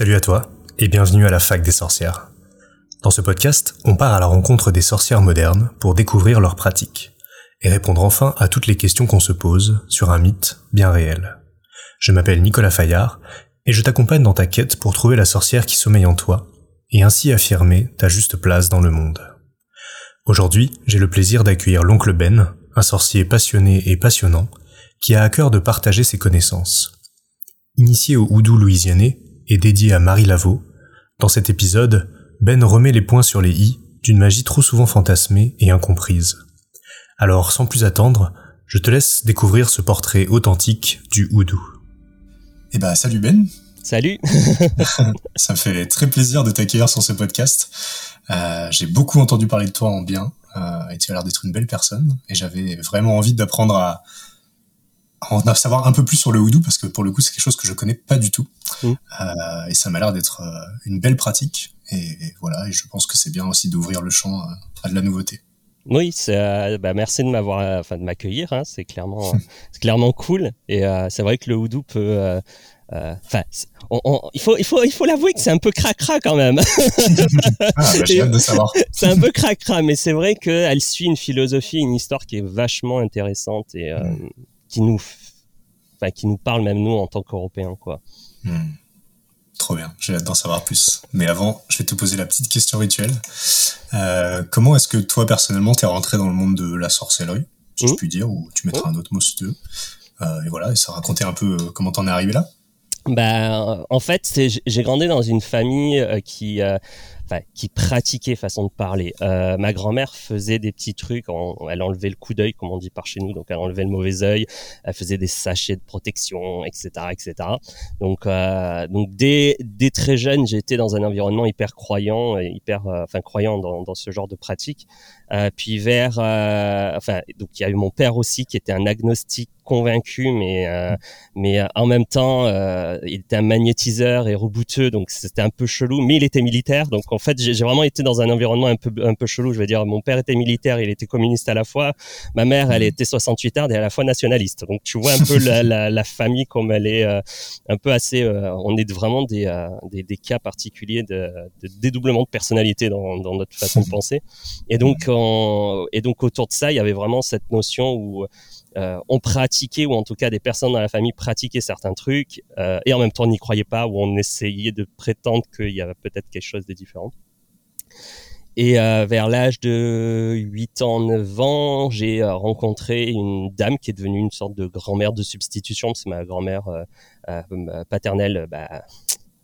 Salut à toi et bienvenue à la fac des sorcières. Dans ce podcast, on part à la rencontre des sorcières modernes pour découvrir leurs pratiques et répondre enfin à toutes les questions qu'on se pose sur un mythe bien réel. Je m'appelle Nicolas Fayard et je t'accompagne dans ta quête pour trouver la sorcière qui sommeille en toi et ainsi affirmer ta juste place dans le monde. Aujourd'hui, j'ai le plaisir d'accueillir l'oncle Ben, un sorcier passionné et passionnant, qui a à cœur de partager ses connaissances. Initié au houdou louisianais et dédié à Marie Laveau, dans cet épisode, Ben remet les points sur les i d'une magie trop souvent fantasmée et incomprise. Alors, sans plus attendre, je te laisse découvrir ce portrait authentique du houdou. Eh ben, salut Ben. Salut. Ça me fait très plaisir de t'accueillir sur ce podcast. Euh, j'ai beaucoup entendu parler de toi en bien euh, et tu as l'air d'être une belle personne et j'avais vraiment envie d'apprendre à, en savoir un peu plus sur le houdou parce que pour le coup c'est quelque chose que je connais pas du tout mmh. euh, et ça m'a l'air d'être euh, une belle pratique et, voilà et je pense que c'est bien aussi d'ouvrir le champ euh, à de la nouveauté. Oui, euh, bah, merci de m'avoir, enfin de m'accueillir. Hein, c'est clairement, c'est clairement cool. Et c'est vrai que le houdou peut, enfin, il faut, il faut, il faut l'avouer que c'est un peu cracra quand même. ah, bah, j'ai hâte de savoir. c'est un peu cracra, mais c'est vrai qu'elle suit une philosophie, une histoire qui est vachement intéressante et mmh qui nous, enfin, qui nous parle même nous en tant qu'Européens, quoi. Hmm. Trop bien, j'ai hâte d'en savoir plus. Mais avant, je vais te poser la petite question rituelle. Euh, comment est-ce que toi, personnellement, t'es rentré dans le monde de la sorcellerie, si je hmm. puis dire, ou tu mettras hmm. un autre mot si tu veux. Euh, et voilà, et ça raconter un peu euh, comment t'en es arrivé là? Bah, en fait, j'ai grandi dans une famille qui qui pratiquait façon de parler. Euh, ma grand-mère faisait des petits trucs, elle enlevait le coup d'œil, comme on dit par chez nous, donc elle enlevait le mauvais œil, elle faisait des sachets de protection, etc., etc. Donc, euh, donc dès, très jeune, j'étais dans un environnement hyper croyant, hyper, euh, enfin croyant dans, ce genre de pratique. Puis vers, enfin, donc il y a eu mon père aussi qui était un agnostique convaincu, mais mais en même temps, il était un magnétiseur et rebouteux, donc c'était un peu chelou. Mais il était militaire, donc fait, j'ai vraiment été dans un environnement un peu un peu chelou. Je veux dire, mon père était militaire, il était communiste à la fois. Ma mère, elle était 68 et à la fois nationaliste. Donc tu vois un peu la, la, la, famille comme elle est un peu assez. on est vraiment des, des, des cas particuliers de, de, dédoublement de personnalité dans, dans notre façon de penser. Et donc et donc autour de ça, il y avait vraiment cette notion où euh, on pratiquait, ou en tout cas des personnes dans la famille pratiquaient certains trucs, euh, et en même temps on n'y croyait pas, ou on essayait de prétendre qu'il y avait peut-être quelque chose de différent. Et euh, vers l'âge de 8 ans, 9 ans, j'ai rencontré une dame qui est devenue une sorte de grand-mère de substitution. C'est ma grand-mère paternelle. Bah,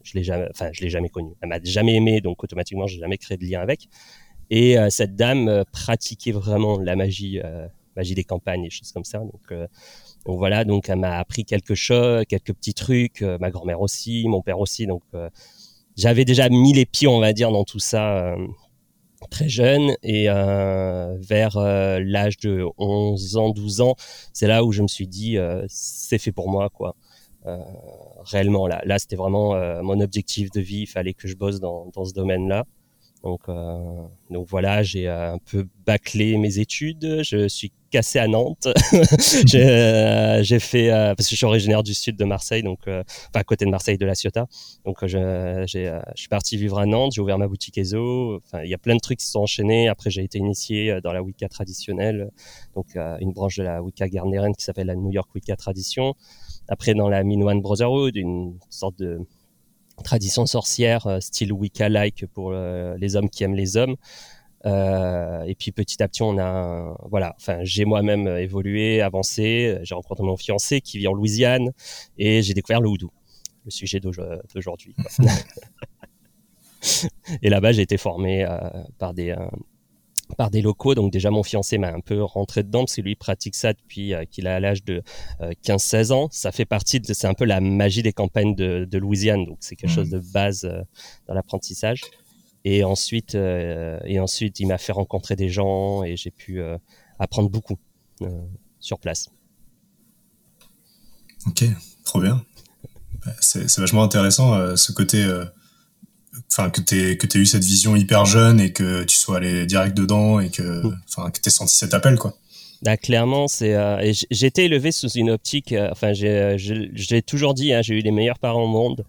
je l'ai jamais, enfin, je l'ai jamais connue. Elle m'a jamais aimé, donc automatiquement, j'ai jamais créé de lien avec. Et cette dame pratiquait vraiment la magie, magie des campagnes et choses comme ça. Donc, donc voilà, donc elle m'a appris quelque chose, quelques petits trucs. ma grand-mère aussi, mon père aussi. Donc j'avais déjà mis les pieds, on va dire, dans tout ça très jeune et euh, vers l'âge de 11 ans, 12 ans, c'est là où je me suis dit c'est fait pour moi quoi. réellement là, là c'était vraiment mon objectif de vie, il fallait que je bosse dans, dans ce domaine-là. Donc, euh, donc voilà, j'ai euh, un peu bâclé mes études. Je suis cassé à Nantes. Euh, j'ai fait parce que je suis originaire du sud de Marseille, donc enfin à côté de Marseille, de la Ciotat. Donc je, je suis parti vivre à Nantes. J'ai ouvert ma boutique ESO. Enfin, il y a plein de trucs qui se sont enchaînés. Après, j'ai été initié dans la Wicca traditionnelle, donc une branche de la Wicca gardnerienne qui s'appelle la New York Wicca Tradition. Après, dans la Minoan Brotherhood, une sorte de tradition sorcière, euh, style Wicca-like pour euh, les hommes qui aiment les hommes. Euh, et puis petit à petit, on a, voilà, enfin, j'ai moi-même évolué, avancé. J'ai rencontré mon fiancé qui vit en Louisiane et j'ai découvert le houdou, le sujet d'aujourd'hui. et là-bas, j'ai été formé par des, par des locaux. Donc déjà, mon fiancé m'a un peu rentré dedans parce que lui pratique ça depuis euh, qu'il a l'âge de 15-16 euh, ans. Ça fait partie de, c'est un peu la magie des campagnes de, de Louisiane. Donc c'est quelque chose mmh. de base euh, dans l'apprentissage. Et ensuite, et ensuite, il m'a fait rencontrer des gens et j'ai pu apprendre beaucoup sur place. Ok, trop bien. Bah, c'est vachement intéressant ce côté enfin que tu que eu cette vision hyper jeune et que tu sois allé direct dedans et que enfin que t'aies senti cet appel quoi Bah, clairement, c'est. Euh, j'ai été élevé sous une optique. Euh, enfin, j'ai toujours dit, hein, j'ai eu les meilleurs parents au monde.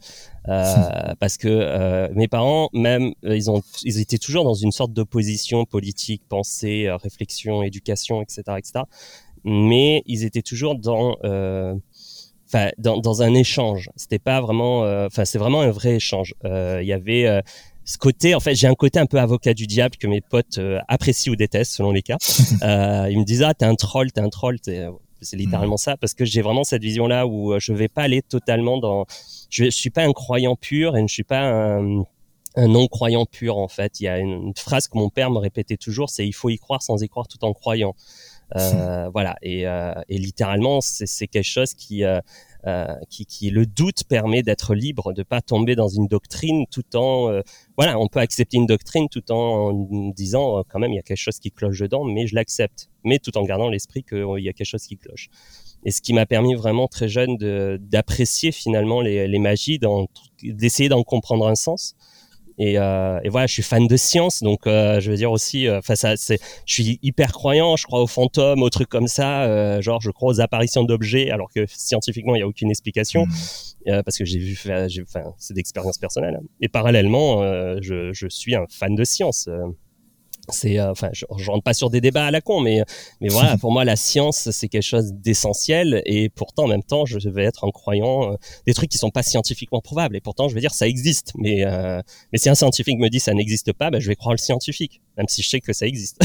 Euh, parce que euh, mes parents, même, ils ont, ils étaient toujours dans une sorte d'opposition politique, pensée, réflexion, éducation, etc., etc. Mais ils étaient toujours dans, enfin, dans, dans, un échange. C'était pas vraiment, enfin, c'est vraiment un vrai échange. Il y avait ce côté, en fait, j'ai un côté un peu avocat du diable que mes potes euh, apprécient ou détestent selon les cas. euh, ils me disent ah t'es un troll, t'es un troll, c'est littéralement mm. ça parce que j'ai vraiment cette vision là où euh, je vais pas aller totalement dans, je, je suis pas un croyant pur et je suis pas un, un non croyant pur en fait. Il y a une, phrase que mon père me répétait toujours, c'est il faut y croire sans y croire tout en croyant. Euh, voilà. Et, euh, et littéralement c'est quelque chose qui euh, euh, qui, qui, le doute permet d'être libre, de pas tomber dans une doctrine tout en euh, voilà, on peut accepter une doctrine tout en disant euh, quand même il y a quelque chose qui cloche dedans, mais je l'accepte, mais tout en gardant l'esprit qu'il y a quelque chose qui cloche. Et ce qui m'a permis vraiment très jeune d'apprécier finalement les, les magies, d'essayer d'en comprendre un sens et, euh, et, voilà, je suis fan de science, donc euh, je veux dire aussi, euh, enfin ça, c'est, je suis hyper croyant, je crois aux fantômes, aux trucs comme ça, euh, genre je crois aux apparitions d'objets, alors que scientifiquement il y a aucune explication, mmh. parce que j'ai vu, enfin c'est d'expérience personnelle. Et parallèlement, je, je, suis un fan de science c'est euh, enfin je, je, rentre pas sur des débats à la con mais mais voilà pour moi la science c'est quelque chose d'essentiel. Et pourtant en même temps je vais être en croyant euh, des trucs qui sont pas scientifiquement prouvables. Et pourtant je vais dire ça existe. Mais euh, mais si un scientifique me dit ça n'existe pas ben, je vais croire le scientifique même si je sais que ça existe.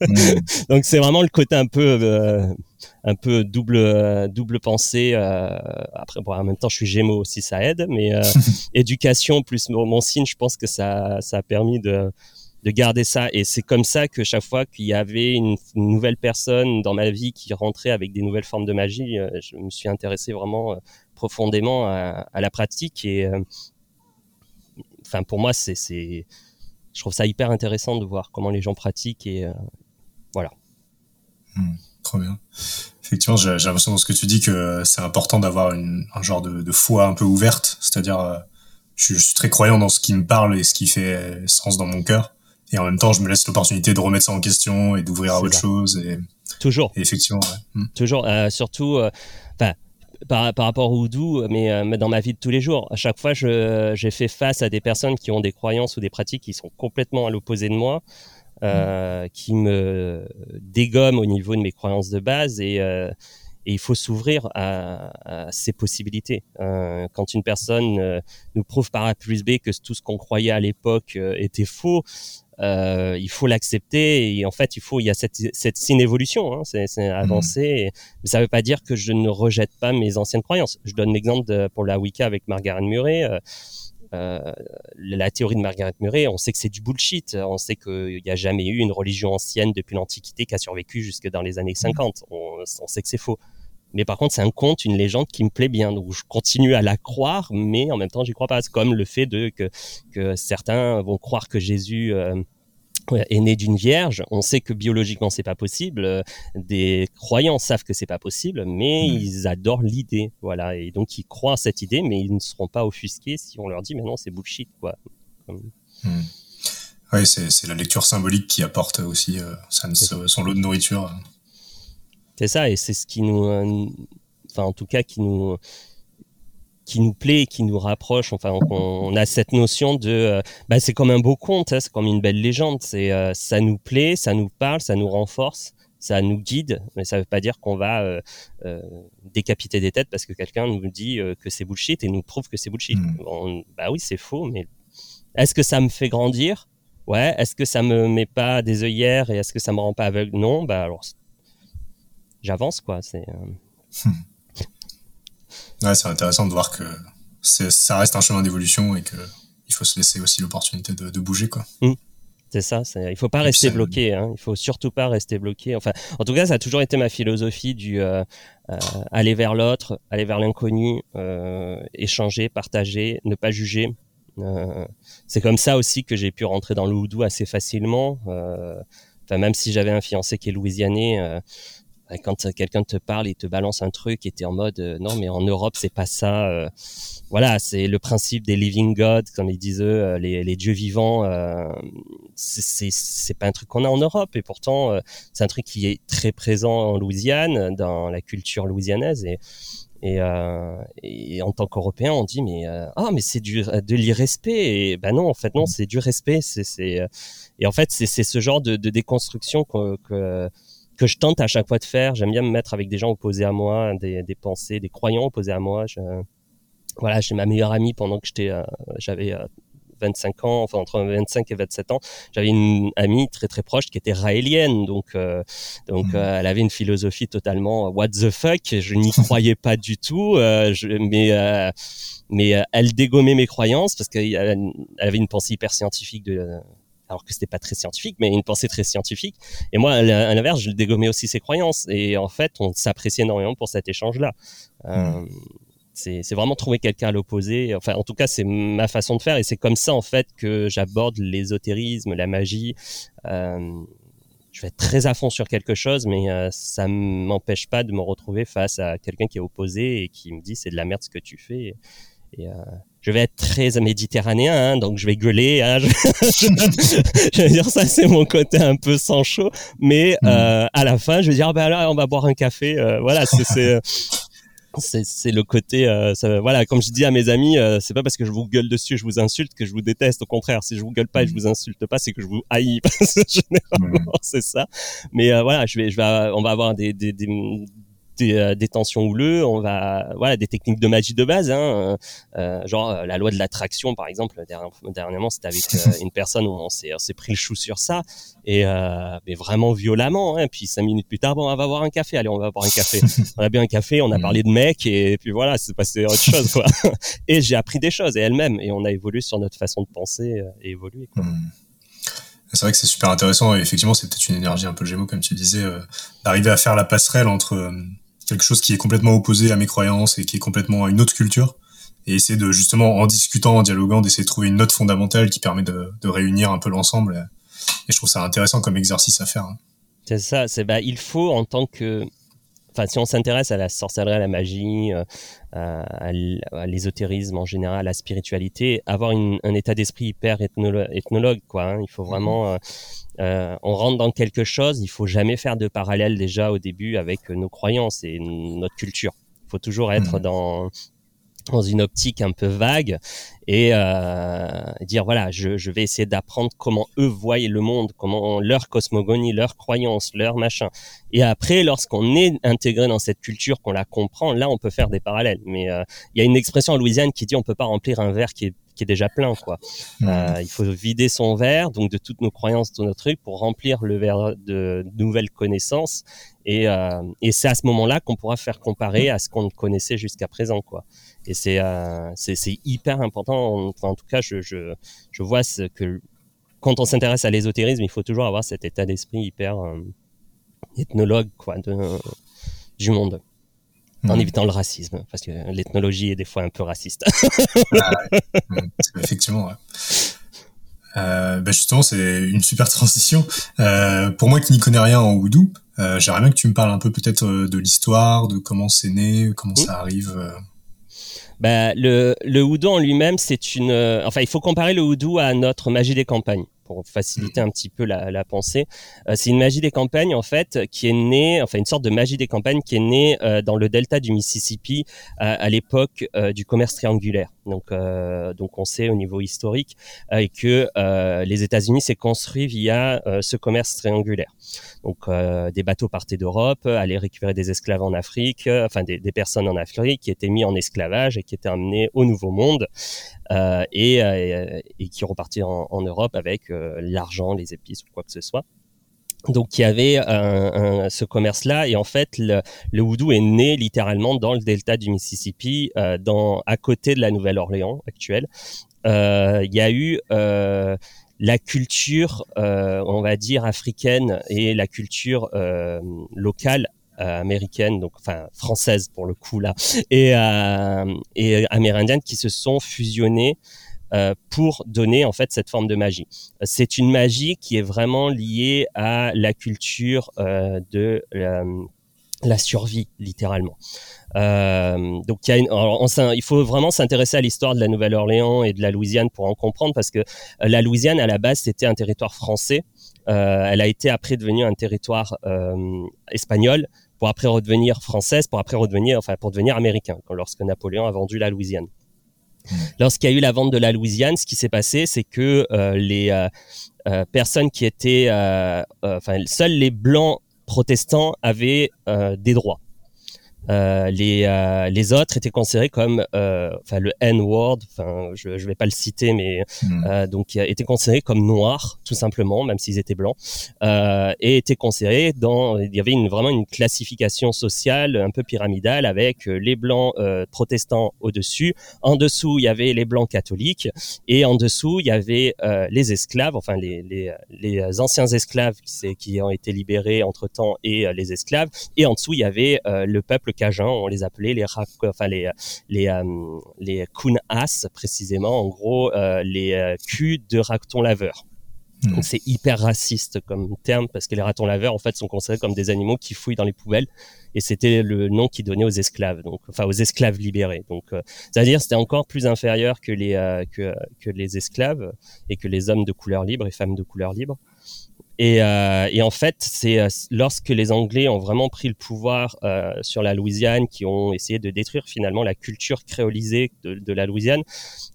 Mmh. donc c'est vraiment le côté un peu un peu double double pensée après bon, en même temps je suis Gémeaux aussi ça aide mais éducation plus mon, mon signe je pense que ça ça a permis de de garder ça. Et c'est comme ça que chaque fois qu'il y avait une, nouvelle personne dans ma vie qui rentrait avec des nouvelles formes de magie, euh, je me suis intéressé vraiment euh, profondément à, la pratique. Et euh, enfin, pour moi, c'est, je trouve ça hyper intéressant de voir comment les gens pratiquent et voilà. Hmm, trop bien. Effectivement, j'ai, l'impression dans ce que tu dis que c'est important d'avoir un genre de, de foi un peu ouverte, c'est-à-dire je, suis très croyant dans ce qui me parle et ce qui fait sens dans mon cœur et en même temps je me laisse l'opportunité de remettre ça en question et d'ouvrir à autre chose et toujours effectivement ouais. Hmm. toujours euh, surtout euh, par, par, rapport au doux, mais, euh, dans ma vie de tous les jours, à chaque fois, j'ai fait face à des personnes qui ont des croyances ou des pratiques qui sont complètement à l'opposé de moi, euh, hmm. qui me dégomment au niveau de mes croyances de base et, euh, et il faut s'ouvrir à, à, ces possibilités. Euh, quand une personne nous prouve par A plus B que tout ce qu'on croyait à l'époque était faux, euh, il faut l'accepter et en fait il faut il y a cette cette évolution hein, c'est c'est avancer mmh. mais ça veut pas dire que je ne rejette pas mes anciennes croyances je donne l'exemple pour la Wicca avec Margaret Murray euh, euh, la théorie de Margaret Murray, on sait que c'est du bullshit. On sait qu'il n'y a jamais eu une religion ancienne depuis l'Antiquité qui a survécu jusque dans les années 50. Mmh. On, on sait que c'est faux. Mais par contre, c'est un conte, une légende qui me plaît bien. Donc, je continue à la croire, mais en même temps, j'y crois pas. C'est comme le fait de que, que certains vont croire que Jésus euh, est né d'une vierge. On sait que biologiquement, c'est pas possible. Des croyants savent que c'est pas possible, mais mmh. ils adorent l'idée. Voilà. Et donc, ils croient à cette idée, mais ils ne seront pas offusqués si on leur dit, mais non, c'est bullshit, quoi. Mmh. Oui, c'est la lecture symbolique qui apporte aussi euh, son lot de nourriture. C'est ça, et c'est ce qui nous, euh, enfin en tout cas qui nous, qui nous plaît, qui nous rapproche. Enfin, on, a cette notion de, euh, bah, c'est comme un beau conte, hein, c'est comme une belle légende. C'est, euh, ça nous plaît, ça nous parle, ça nous renforce, ça nous guide, mais ça veut pas dire qu'on va décapiter des têtes parce que quelqu'un nous dit que c'est bullshit et nous prouve que c'est bullshit. Mmh. bah oui, c'est faux, mais est-ce que ça me fait grandir? Ouais. Est-ce que ça me met pas des œillères et est-ce que ça me rend pas aveugle? Non. Bah alors j'avance quoi. C'est euh, ouais, c'est intéressant de voir que ça reste un chemin d'évolution et que il faut se laisser aussi l'opportunité de, de, bouger quoi. Mmh. C'est ça, il faut pas rester bloqué, hein. il faut surtout pas rester bloqué. Enfin, en tout cas, ça a toujours été ma philosophie du euh, euh, aller vers l'autre, aller vers l'inconnu, euh, échanger, partager, ne pas juger. C'est comme ça aussi que j'ai pu rentrer dans le houdou assez facilement. Enfin, même si j'avais un fiancé qui est louisianais, quand quelqu'un te parle et te balance un truc et t'es en mode non mais en Europe c'est pas ça voilà c'est le principe des living gods comme ils disent eux les, dieux vivants c'est c'est pas un truc qu'on a en Europe et pourtant c'est un truc qui est très présent en Louisiane dans la culture louisianaise et euh, en tant qu'Européen, on dit mais euh, ah mais c'est du de l'irrespect. Et ben non, en fait non, c'est du respect. Et en fait c'est ce genre de, déconstruction que que je tente à chaque fois de faire. J'aime bien me mettre avec des gens opposés à moi, des, des pensées, des croyants opposés à moi. Je, voilà, j'ai ma meilleure amie pendant que j'étais, euh, j'avais 25 ans, enfin entre 25 et 27 ans, j'avais une amie très très proche qui était raélienne, donc euh, donc mmh. euh, elle avait une philosophie totalement what the fuck. Je n'y croyais pas du tout, euh, je, mais mais elle dégommait mes croyances parce qu'elle avait une pensée hyper scientifique de alors que c'était pas très scientifique, mais une pensée très scientifique. Et moi, à l'inverse, je dégommais aussi ses croyances. Et en fait, on s'appréciait énormément pour cet échange-là. Mmh c'est vraiment trouver quelqu'un à l'opposé. Enfin, en tout cas, c'est ma façon de faire et c'est comme ça en fait que j'aborde l'ésotérisme, la magie. Euh, je vais être très à fond sur quelque chose, mais euh, ça m'empêche pas de me retrouver face à quelqu'un qui est opposé et qui me dit c'est de la merde ce que tu fais. Et, euh, je vais être très méditerranéen, hein, donc je vais gueuler. Hein, je, vais dire ça, c'est mon côté un peu sans chaud, mais mmh. euh, à la fin, je vais dire ah ben là, on va boire un café. Euh, voilà, c'est c'est le côté euh, ça, voilà comme je dis à mes amis euh, c'est pas parce que je vous gueule dessus je vous insulte que je vous déteste au contraire si je vous gueule pas et je vous insulte pas c'est que je vous haïs généralement c'est ça mais euh, voilà je vais je vais on va avoir des, des, des des, euh, des tensions houleux, on va voilà des techniques de magie de base, hein, euh, genre euh, la loi de l'attraction par exemple. Dernièrement, c'était avec une personne où on s'est pris le chou sur ça et mais vraiment violemment. Hein, puis cinq minutes plus tard, bon, on va boire un café. Allez, on va boire un café. on a bien un café, on a mm. parlé de mec et puis voilà, c'est passé autre chose quoi. et j'ai appris des choses et elle-même et on a évolué sur notre façon de penser et évolué. Quoi. Mm. C'est vrai que c'est super intéressant et effectivement c'est peut-être une énergie un peu gémeaux comme tu disais d'arriver à faire la passerelle entre quelque chose qui est complètement opposé à mes croyances et qui est complètement à une autre culture et essayer de justement en discutant, en dialoguant, d'essayer de trouver une note fondamentale qui permet de, de réunir un peu l'ensemble. Et je trouve ça intéressant comme exercice à faire. Hein. C'est ça. C'est bah il faut en tant que Enfin, si on s'intéresse à la sorcellerie, à la magie, euh, à, l'ésotérisme en général, à la spiritualité, avoir une, un état d'esprit hyper ethnologue, quoi. Hein. Il faut vraiment, euh, euh, on rentre dans quelque chose, il faut jamais faire de parallèle déjà au début avec nos croyances et notre culture. Il faut toujours être mmh. dans dans une optique un peu vague et euh, dire voilà je, je vais essayer d'apprendre comment eux voient le monde comment leur cosmogonie leur croyance leur machin et après lorsqu'on est intégré dans cette culture qu'on la comprend là on peut faire des parallèles mais euh, il y a une expression en Louisiane qui dit on peut pas remplir un verre qui est qui est déjà plein quoi. Mmh. Euh, il faut vider son verre donc de toutes nos croyances, de nos trucs pour remplir le verre de nouvelles connaissances et, euh, et c'est à ce moment-là qu'on pourra faire comparer à ce qu'on connaissait jusqu'à présent quoi. Et c'est euh, c'est hyper important. en tout cas, je, je, je vois ce que quand on s'intéresse à l'ésotérisme, il faut toujours avoir cet état d'esprit hyper euh, ethnologue quoi, de, du monde. En mmh. évitant le racisme, parce que l'ethnologie est des fois un peu raciste. ah, effectivement. Ouais. Euh, ben justement, c'est une super transition. Euh, pour moi qui n'y connais rien en euh, j'aimerais bien que tu me parles un peu peut-être de l'histoire, de comment c'est né, comment mmh. ça arrive. Bah, le, le houdou en lui-même, c'est une. Euh, enfin, il faut comparer le houdou à notre magie des campagnes pour faciliter mm. un petit peu la, la pensée. Euh, c'est une magie des campagnes en fait qui est née, enfin une sorte de magie des campagnes qui est née euh, dans le delta du Mississippi à l'époque du commerce triangulaire. Donc, donc on sait au niveau historique que les États-Unis s'est construit via ce commerce triangulaire. Donc euh, des bateaux partaient d'Europe, allaient récupérer des esclaves en Afrique, euh, enfin des, des, personnes en Afrique qui étaient mis en esclavage et qui étaient amenés au Nouveau Monde euh, et, euh, et, qui repartirent en, en Europe avec l'argent, les épices ou quoi que ce soit. Donc il y avait ce commerce-là et en fait le, le est né littéralement dans le delta du Mississippi, euh, à côté de la Nouvelle-Orléans actuelle. Euh, il y a eu euh, la culture, euh, on va dire africaine et la culture euh, locale euh, américaine, donc enfin française pour le coup là, et, et amérindienne qui se sont fusionnées pour donner en fait cette forme de magie. C'est une magie qui est vraiment liée à la culture de la survie littéralement. Euh, donc il faut vraiment s'intéresser à l'histoire de la Nouvelle-Orléans et de la Louisiane pour en comprendre parce que la Louisiane à la base c'était un territoire français. elle a été après devenue un territoire espagnol pour après redevenir française, pour après redevenir, enfin pour devenir américain lorsque Napoléon a vendu la Louisiane. Lorsqu'il y a eu la vente de la Louisiane, ce qui s'est passé, c'est que les personnes qui étaient, enfin seuls les blancs protestants avaient euh, des droits. Euh, les, euh, les autres étaient considérés comme, euh, enfin le N-word, enfin je ne vais pas le citer, mais hmm. donc étaient considérés comme noirs tout simplement, même s'ils étaient blancs, et étaient considérés dans, il y avait une, vraiment une classification sociale un peu pyramidale avec les blancs protestants au-dessus, en dessous il y avait les blancs catholiques, et en dessous il y avait les esclaves, enfin les, les, les anciens esclaves qui, qui ont été libérés entre temps et les esclaves, et en dessous il y avait le peuple On les appelait les enfin les les euh, les Kunas précisément, en gros euh, les euh, culs de ratons laveurs. Hmm. c'est hyper raciste comme terme parce que les ratons laveurs en fait sont considérés comme des animaux qui fouillent dans les poubelles et c'était le nom qui donnait aux esclaves donc enfin aux esclaves libérés donc c'est-à-dire c'était encore plus inférieur que les que, que les esclaves et que les hommes de couleur libre et femmes de couleur libre et, euh, et, en fait, c'est euh, lorsque les Anglais ont vraiment pris le pouvoir euh, sur la Louisiane, qui ont essayé de détruire finalement la culture créolisée de, la Louisiane,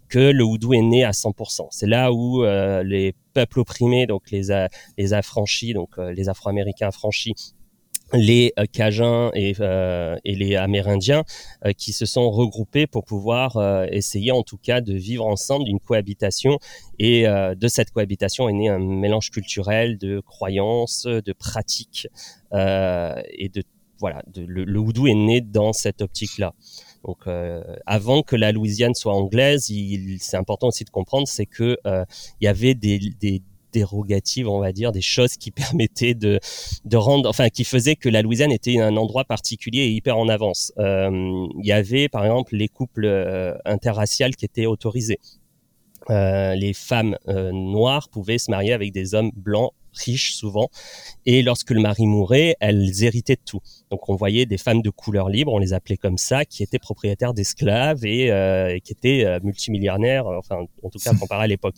que le houdou est né à 100%. C'est là où les peuples opprimés, donc les, les affranchis, donc les Afro-Américains affranchis, les euh, Cajuns et, euh, et, les Amérindiens euh, qui se sont regroupés pour pouvoir essayer en tout cas de vivre ensemble d'une cohabitation et de cette cohabitation est né un mélange culturel de croyances, de pratiques et de voilà, le, le, houdou est né dans cette optique-là. Donc, avant que la Louisiane soit anglaise, c'est important aussi de comprendre, c'est que il y avait des on va dire, des choses qui permettaient de, de rendre, enfin, qui faisaient que la Louisiane était un endroit particulier et hyper en avance. Euh, il y avait, par exemple, les couples euh, interraciales qui étaient autorisés. Euh, les femmes noires pouvaient se marier avec des hommes blancs riches souvent. Et lorsque le mari mourait, elles héritaient de tout. Donc on voyait des femmes de couleur libre, on les appelait comme ça, qui étaient propriétaires d'esclaves et, et, qui étaient multimillionnaires, enfin en tout cas comparé à l'époque.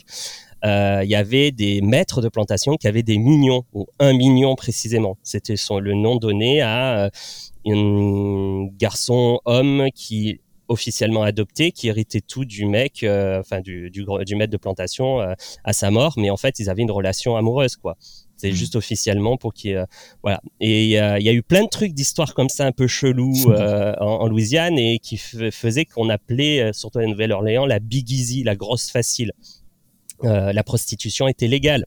Euh, il y avait des maîtres de plantation qui avaient des millions ou un million précisément. C'était le nom donné à euh, un garçon homme qui officiellement adopté qui héritait tout du mec euh, enfin du, du, du maître de plantation à sa mort mais en fait ils avaient une relation amoureuse quoi c'est mmh. juste officiellement pour qu'il voilà et il y, a, eu plein de trucs d'histoires comme ça un peu chelou en, en, Louisiane et qui faisaient qu'on appelait surtout à la Nouvelle-Orléans la Big Easy la grosse facile euh, la prostitution était légale.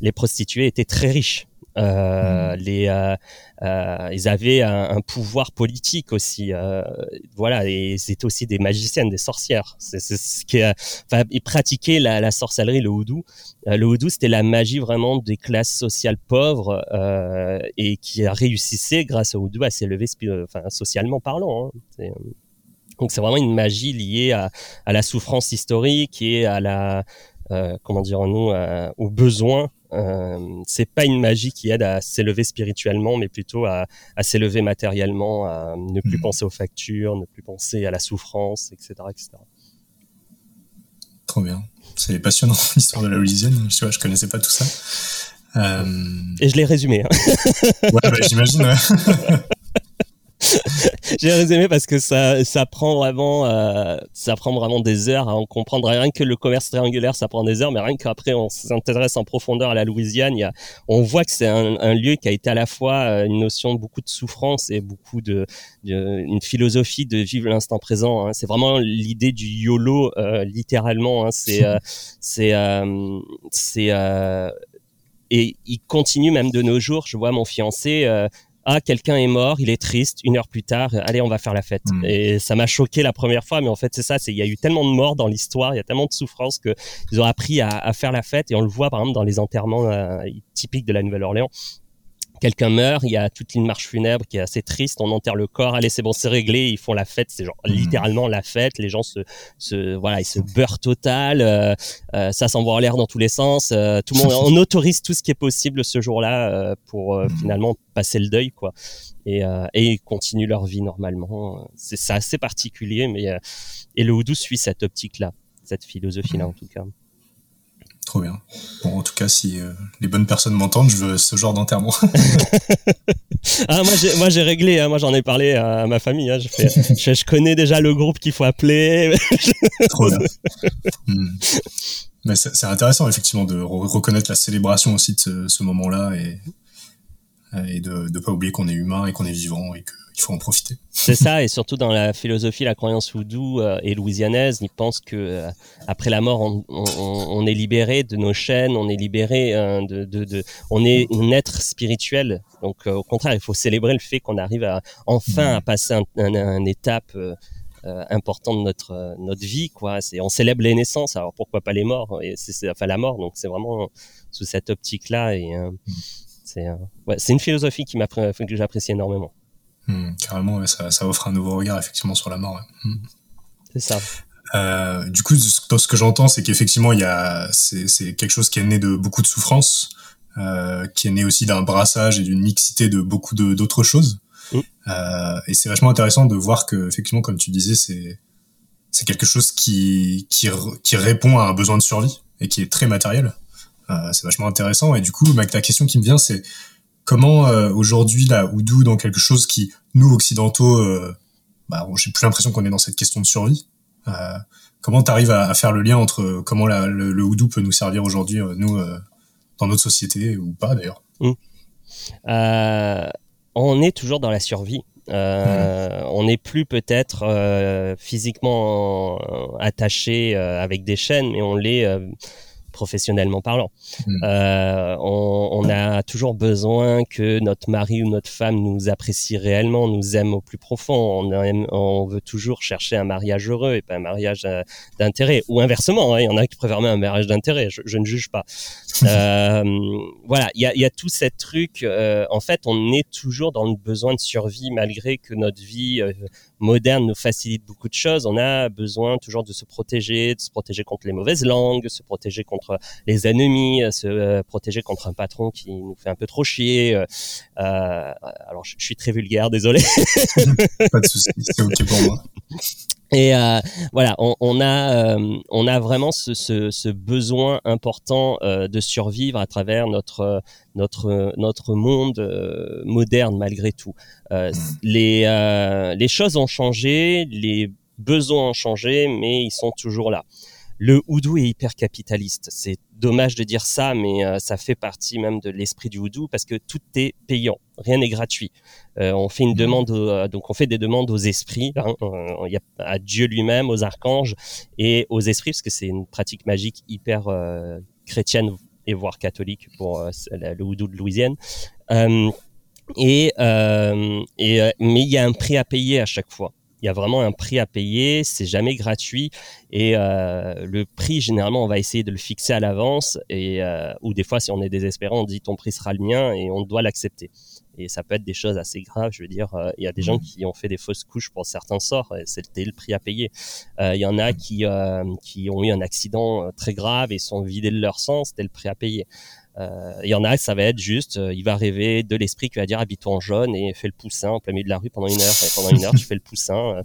Les prostituées étaient très riches. Euh, hmm. les, euh, euh, ils avaient un, un, pouvoir politique aussi. Euh, voilà, et c'était aussi des magiciennes, des sorcières. C'est ce qui, enfin, ils pratiquaient la, la, sorcellerie, le houdou. le houdou, c'était la magie vraiment des classes sociales pauvres et qui réussissait grâce au houdou à s'élever, enfin, socialement parlant. Hein. Donc c'est vraiment une magie liée à, à, la souffrance historique et à la euh, comment dirons-nous, euh, aux besoins. Euh, c'est pas une magie qui aide à s'élever spirituellement, mais plutôt à, à s'élever matériellement, à ne plus hmm. penser aux factures, ne plus penser à la souffrance, etc., etc. Trop bien. C'est passionnant l'histoire de la Louisiane. Je, je connaissais pas tout ça. Euh... Et je l'ai résumé. Hein. ouais, bah, j'imagine. Ouais. j'ai résumé parce que ça, ça prend vraiment, euh, ça prend vraiment des heures à en comprendre. Rien que le commerce triangulaire, ça prend des heures, mais rien qu'après on s'intéresse en profondeur à la Louisiane, il y a, on voit que c'est un, un, lieu qui a été à la fois euh, une notion de beaucoup de souffrance et beaucoup de, de une philosophie de vivre l'instant présent. Hein. C'est vraiment l'idée du YOLO, euh, littéralement. Hein. C'est, euh, c'est, c'est et il continue même de nos jours. Je vois mon fiancé, ah quelqu'un est mort, il est triste, une heure plus tard, allez on va faire la fête. Hmm. Et ça m'a choqué la première fois, mais en fait c'est ça, c'est il y a eu tellement de morts dans l'histoire, il y a tellement de souffrances que ils ont appris à, à, faire la fête et on le voit par exemple dans les enterrements euh, typiques de la Nouvelle-Orléans quelqu'un meurt, il y a toute une marche funèbre qui est assez triste, on enterre le corps, allez c'est bon c'est réglé, ils font la fête, c'est genre mmh. littéralement la fête, les gens se, se voilà ils se beurrent total, euh, euh, ça s'envoie en l'air dans tous les sens, euh, tout le monde on autorise tout ce qui est possible ce jour-là pour mmh. finalement passer le deuil quoi et, et ils continuent leur vie normalement, c'est assez particulier mais et le houdou suit cette optique là, cette philosophie là en tout cas. Trop bien. Bon, en tout cas, si euh, les bonnes personnes m'entendent, je veux ce genre d'enterrement. ah, moi, j'ai réglé. Hein. moi, j'en ai parlé à ma famille. Hein. je, je, connais déjà le groupe qu'il faut appeler. Trop bien. Hmm. Mais c'est intéressant, effectivement, de reconnaître la célébration aussi de ce, ce moment-là et, et de ne pas oublier qu'on est humain et qu'on est vivant et que il faut en profiter. C'est ça, et surtout dans la philosophie, la croyance houdou euh, et louisianaise, ils pensent que euh, après la mort, on, on, on, est libéré de nos chaînes, on est libéré euh, de, de, de, on est un être spirituel. Donc au contraire, il faut célébrer le fait qu'on arrive à enfin à passer un, un, étape. important de notre notre vie quoi c'est on célèbre les naissances alors pourquoi pas les morts? Et c'est enfin la mort donc c'est vraiment sous cette optique là et c'est ouais, une philosophie qui que j'apprécie énormément Hmm, carrément, ça, ça, offre un nouveau regard effectivement sur la mort. Hmm. C'est ça. Euh, du coup, dans ce que j'entends, c'est qu'effectivement, il y a, c'est quelque chose qui est né de beaucoup de souffrance, euh, qui est né aussi d'un brassage et d'une mixité de beaucoup d'autres choses. Hmm. Euh, et c'est vachement intéressant de voir que, effectivement, comme tu disais, c'est c'est quelque chose qui, qui qui répond à un besoin de survie et qui est très matériel. Euh, c'est vachement intéressant. Et du coup, la question qui me vient, c'est Comment euh, aujourd'hui la Houdou dans quelque chose qui nous occidentaux, euh, bah, j'ai plus l'impression qu'on est dans cette question de survie. Euh, comment tu arrives à, faire le lien entre comment la, le, le, Houdou peut nous servir aujourd'hui, nous, dans notre société ou pas d'ailleurs? Mmh. On est toujours dans la survie. Mmh. On n'est plus peut-être physiquement attaché avec des chaînes, mais on l'est professionnellement parlant. Hmm. Euh, on, on, a toujours besoin que notre mari ou notre femme nous apprécie réellement, nous aime au plus profond. On, aime, on veut toujours chercher un mariage heureux et pas un mariage euh, d'intérêt. Ou inversement, hein, il y en a qui préfèrent même un mariage d'intérêt. Je, je, ne juge pas. euh, voilà, il y a, y a, tout ce truc. En fait, on est toujours dans le besoin de survie malgré que notre vie moderne nous facilite beaucoup de choses. On a besoin toujours de se protéger, de se protéger contre les mauvaises langues, se protéger contre les ennemis, se euh, protéger contre un patron qui nous fait un peu trop chier. Euh, euh alors, je, suis très vulgaire, désolé. Pas de souci, c'est ok pour moi. Et euh, voilà, on, on a euh, on a vraiment ce, ce, ce besoin important euh, de survivre à travers notre notre notre monde moderne malgré tout. Mm. les les choses ont changé, les besoins ont changé, mais ils sont toujours là le houdou est hyper capitaliste. C'est dommage de dire ça, mais euh, ça fait partie même de l'esprit du houdou parce que tout est payant, rien n'est gratuit. Euh, on fait une mhm. demande, euh, donc on fait des demandes aux esprits, hein, y a, à Dieu lui-même, aux archanges et aux esprits parce que c'est une pratique magique hyper chrétienne et voire catholique pour le houdou de Louisiane. et, et mais il y a un prix à payer à chaque fois il y a vraiment un prix à payer, c'est jamais gratuit et euh, le prix généralement on va essayer de le fixer à l'avance et euh, ou des fois si on est désespéré on dit ton prix sera le mien et on doit l'accepter. Et ça peut être des choses assez graves, je veux dire, euh, il y a des gens mmh. qui ont fait des fausses couches pour certains sorts, et c'était le prix à payer. Il y en a qui, qui ont eu un accident très grave et sont vidés de leur sang, c'était le prix à payer. Euh, il y en a, ça va être juste, euh, il va rêver de l'esprit qui va dire habite en jaune et fais le poussin en plein milieu de la rue pendant une heure. Et pendant une heure, tu fais le poussin. Euh,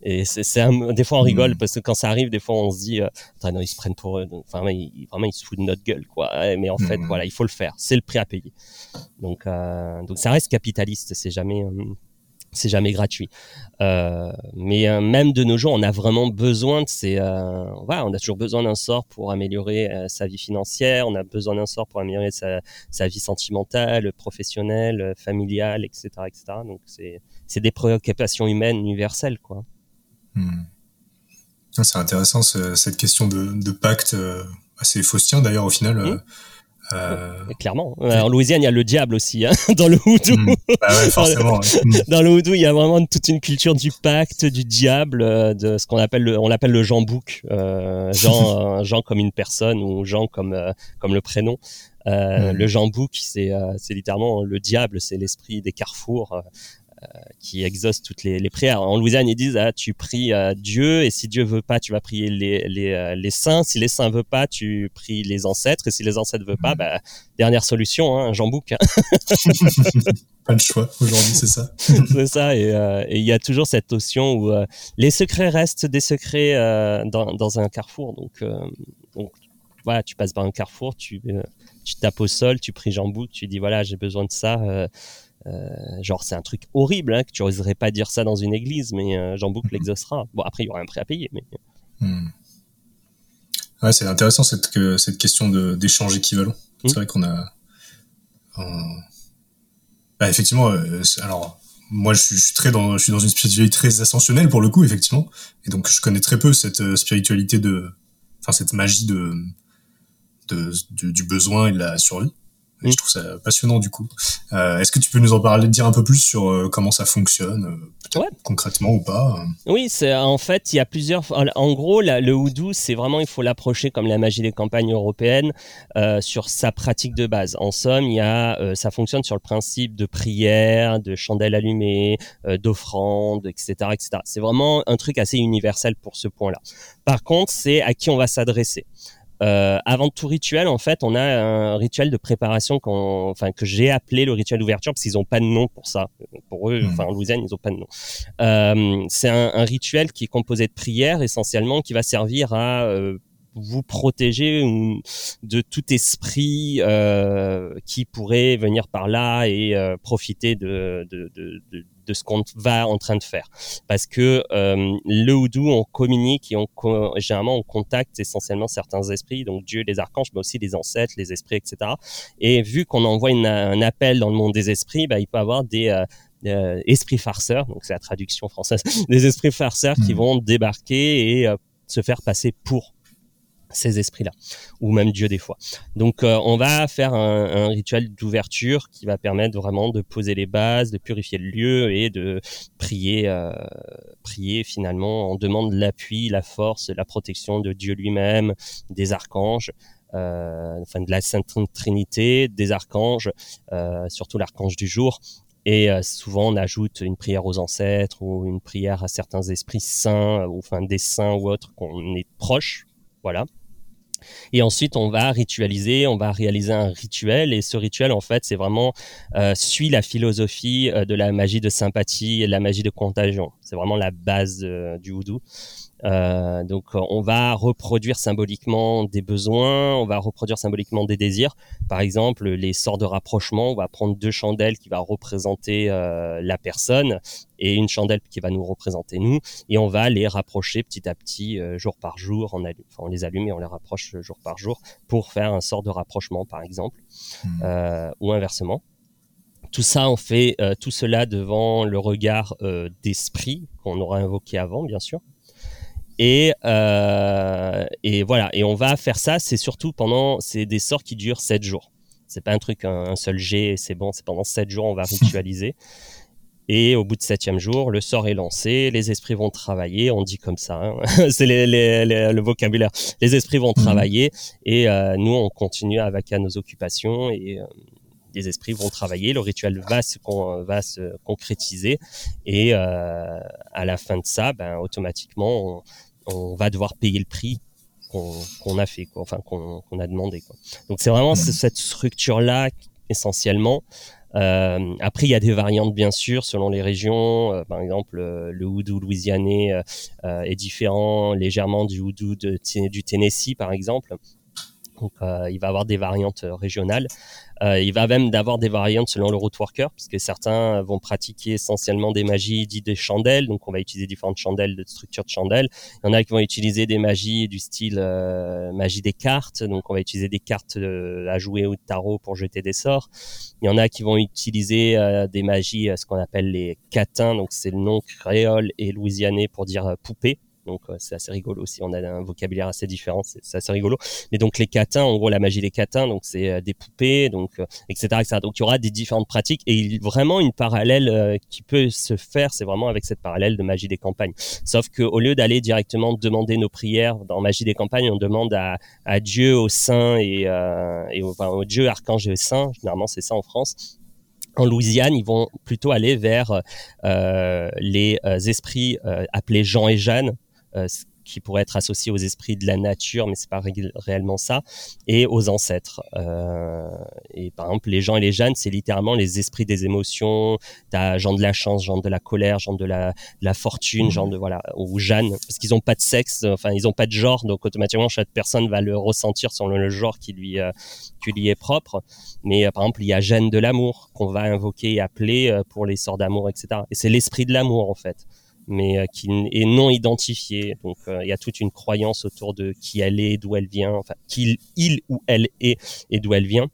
et c'est, des fois on rigole mm. parce que quand ça arrive, des fois on se dit, attends non ils se prennent pour, enfin ils, vraiment ils se foutent de notre gueule quoi. Mais en fait mm. voilà, il faut le faire, c'est le prix à payer. Donc donc ça reste capitaliste, c'est jamais c'est jamais gratuit. Euh, mais euh, même de nos jours, on a vraiment besoin de ces. Euh, voilà, on a toujours besoin d'un sort pour améliorer sa vie financière. On a besoin d'un sort pour améliorer sa, sa vie sentimentale, professionnelle, familiale, etc., etc. Donc c'est c'est des préoccupations humaines universelles, quoi. Hmm. Ah, c'est intéressant cette question de, de pacte assez faustien d'ailleurs au final. Hmm. Euh... Clairement. En Louisiane, il y a le diable aussi, hein, dans le houdou. Bah ouais, forcément. dans le houdou, il y a vraiment toute une culture du pacte, du diable, euh, de ce qu'on appelle, le, on l'appelle le Jean Bouc, euh, Jean, Jean comme une personne ou Jean comme euh, comme le prénom. Euh, hmm. Le Jean Bouc, c'est c'est littéralement le diable, c'est l'esprit des carrefours. Euh, qui exauce toutes les, les, prières. En Louisiane, ils disent ah, tu pries à Dieu et si Dieu veut pas, tu vas prier les, les, euh, les saints. Si les saints veulent pas, tu pries les ancêtres. Et si les ancêtres veulent pas, bah, dernière solution, hein, Jean Bouc. pas de choix aujourd'hui, c'est ça. c'est ça. Euh, et il y a toujours cette notion où les secrets restent des secrets dans, dans, un carrefour. Donc, donc voilà, tu passes par un carrefour, tu, tu tapes au sol, tu pries Jean Bouc, tu dis voilà, j'ai besoin de ça euh, genre, c'est un truc horrible, hein, que tu n'oserais pas dire ça dans une église, mais euh, Jean Bouc mhm. l'exaucera. Bon, après, il y aura un prix à payer, mais. Hmm. Ouais, c'est intéressant cette, que, cette question d'échange équivalent. C'est hmm. vrai qu'on a. Bah, effectivement, euh, alors moi je suis, très dans, je suis dans une spiritualité très ascensionnelle pour le coup, effectivement, et donc je connais très peu cette spiritualité de, enfin cette magie de, de, du besoin et de la survie. Je trouve ça passionnant du coup. Euh, Est-ce que tu peux nous en parler, dire un peu plus sur euh, comment ça fonctionne, euh, ouais. concrètement ou pas hein Oui, en fait il y a plusieurs. En gros, le houdou, c'est vraiment il faut l'approcher comme la magie des campagnes européennes euh, sur sa pratique de base. En somme, il y a, ça fonctionne sur le principe de prière, de chandelle allumée, euh, d'offrande, etc., etc. C'est vraiment un truc assez universel pour ce point-là. Par contre, c'est à qui on va s'adresser. Euh, avant tout rituel, en fait, on a un rituel de préparation enfin, que j'ai appelé le rituel d'ouverture parce qu'ils n'ont pas de nom pour ça. Pour eux, hmm. enfin, en Louisiane, ils n'ont pas de nom. Euh, c'est un, un, rituel qui est composé de prières essentiellement, qui va servir à euh, vous protéger de tout esprit euh, qui pourrait venir par là et euh, profiter de, de, de, de ce qu'on va en train de faire. Parce que euh, le houdou, on communique et on généralement on contacte essentiellement certains esprits, donc Dieu, les archanges, mais aussi les ancêtres, les esprits, etc. Et vu qu'on envoie un appel dans le monde des esprits, bah, il peut y avoir des euh, esprits farceurs, donc c'est la traduction française, des esprits farceurs qui mmh. vont débarquer et se faire passer pour ces esprits-là, ou même Dieu des fois. Donc euh, on va faire un, rituel d'ouverture qui va permettre vraiment de poser les bases, de purifier le lieu et de prier, euh, prier finalement. On demande l'appui, la force, la protection de Dieu lui-même, des archanges. Euh, enfin de la Sainte Trinité, des archanges, surtout l'archange du jour, et souvent, on ajoute une prière aux ancêtres ou une prière à certains esprits saints, ou enfin des saints ou autres qu'on est proche. Voilà. Et ensuite, on va ritualiser, on va réaliser un rituel. Et ce rituel, en fait, c'est vraiment euh, suit la philosophie euh, de la magie de sympathie et la magie de contagion. C'est vraiment la base euh, du houdou. Donc on va reproduire symboliquement des besoins, on va reproduire symboliquement des désirs. Par exemple, les sorts de rapprochement, on va prendre deux chandelles qui va représenter la personne et une chandelle qui va nous représenter nous, et on va les rapprocher petit à petit, euh, jour par jour. On, allume, on les allume et on les rapproche jour par jour pour faire un sort de rapprochement, par exemple, mmh. euh, ou inversement. Tout ça, on fait euh, tout cela devant le regard d'esprit qu'on aura invoqué avant, bien sûr. Et, euh, et voilà. Et on va faire ça. C'est surtout pendant, c'est des sorts qui durent 7 jours. C'est pas un truc, un, seul jet, c'est bon. C'est pendant 7 jours, on va ritualiser. Et au bout de septième jour, le sort est lancé, les esprits vont travailler, on dit comme ça, hein. c'est les, les, le vocabulaire. Les esprits vont mhm. travailler et euh, nous, on continue avec à nos occupations et euh, les esprits vont travailler, le rituel va se, va se concrétiser et euh, à la fin de ça, ben, automatiquement, on, on va devoir payer le prix qu'on a fait, quoi, enfin qu'on a demandé. Quoi. Donc c'est vraiment mmh. cette structure-là essentiellement. Euh, après, il y a des variantes bien sûr selon les régions. Euh, par exemple, euh, le houdou louisianais euh, est différent légèrement du houdou du Tennessee, par exemple. Donc, il va avoir des variantes régionales. Euh, il va même d'avoir des variantes selon le root worker, puisque certains vont pratiquer essentiellement des magies dites des chandelles, donc on va utiliser différentes chandelles de structure de chandelles. Il y en a qui vont utiliser des magies du style euh, magie des cartes, donc on va utiliser des cartes euh, à jouer au tarot pour jeter des sorts. Il y en a qui vont utiliser des magies, ce qu'on appelle les catins, donc c'est le nom créole et louisianais pour dire poupée donc c'est assez rigolo aussi. On a un vocabulaire assez différent, c'est assez rigolo. Mais donc les catins, en gros la magie des catins, donc c'est des poupées, donc etc., etc. Donc il y aura des différentes pratiques et vraiment une parallèle qui peut se faire, c'est vraiment avec cette parallèle de magie des campagnes. Sauf que au lieu d'aller directement demander nos prières dans magie des campagnes, on demande à, Dieu, aux saints et, et enfin, au Dieu archange et saint. Généralement c'est ça en France en Louisiane, ils vont plutôt aller vers euh, les euh, esprits euh, appelés Jean et Jeanne, qui pourraient être associés aux esprits de la nature, mais c'est pas réellement ça, et aux ancêtres. Euh, et par exemple, les gens et les Jeannes, c'est littéralement les esprits des émotions. T'as Jean de la chance, Jean de la colère, Jean de la, de la fortune, Jean de voilà, ou Jeanne, parce qu'ils ont pas de sexe, enfin ils ont pas de genre, donc automatiquement chaque personne va le ressentir selon le genre qui lui euh, qui lui est propre. Mais euh, par exemple, il y a Jeanne de l'amour qu'on va invoquer et appeler euh, pour les sorts d'amour, etc. Et c'est l'esprit de l'amour en fait mais euh, qui est non identifiée. Donc euh, il y a toute une croyance autour de qui elle est, d'où elle vient, enfin qui il ou elle est et d'où elle vient.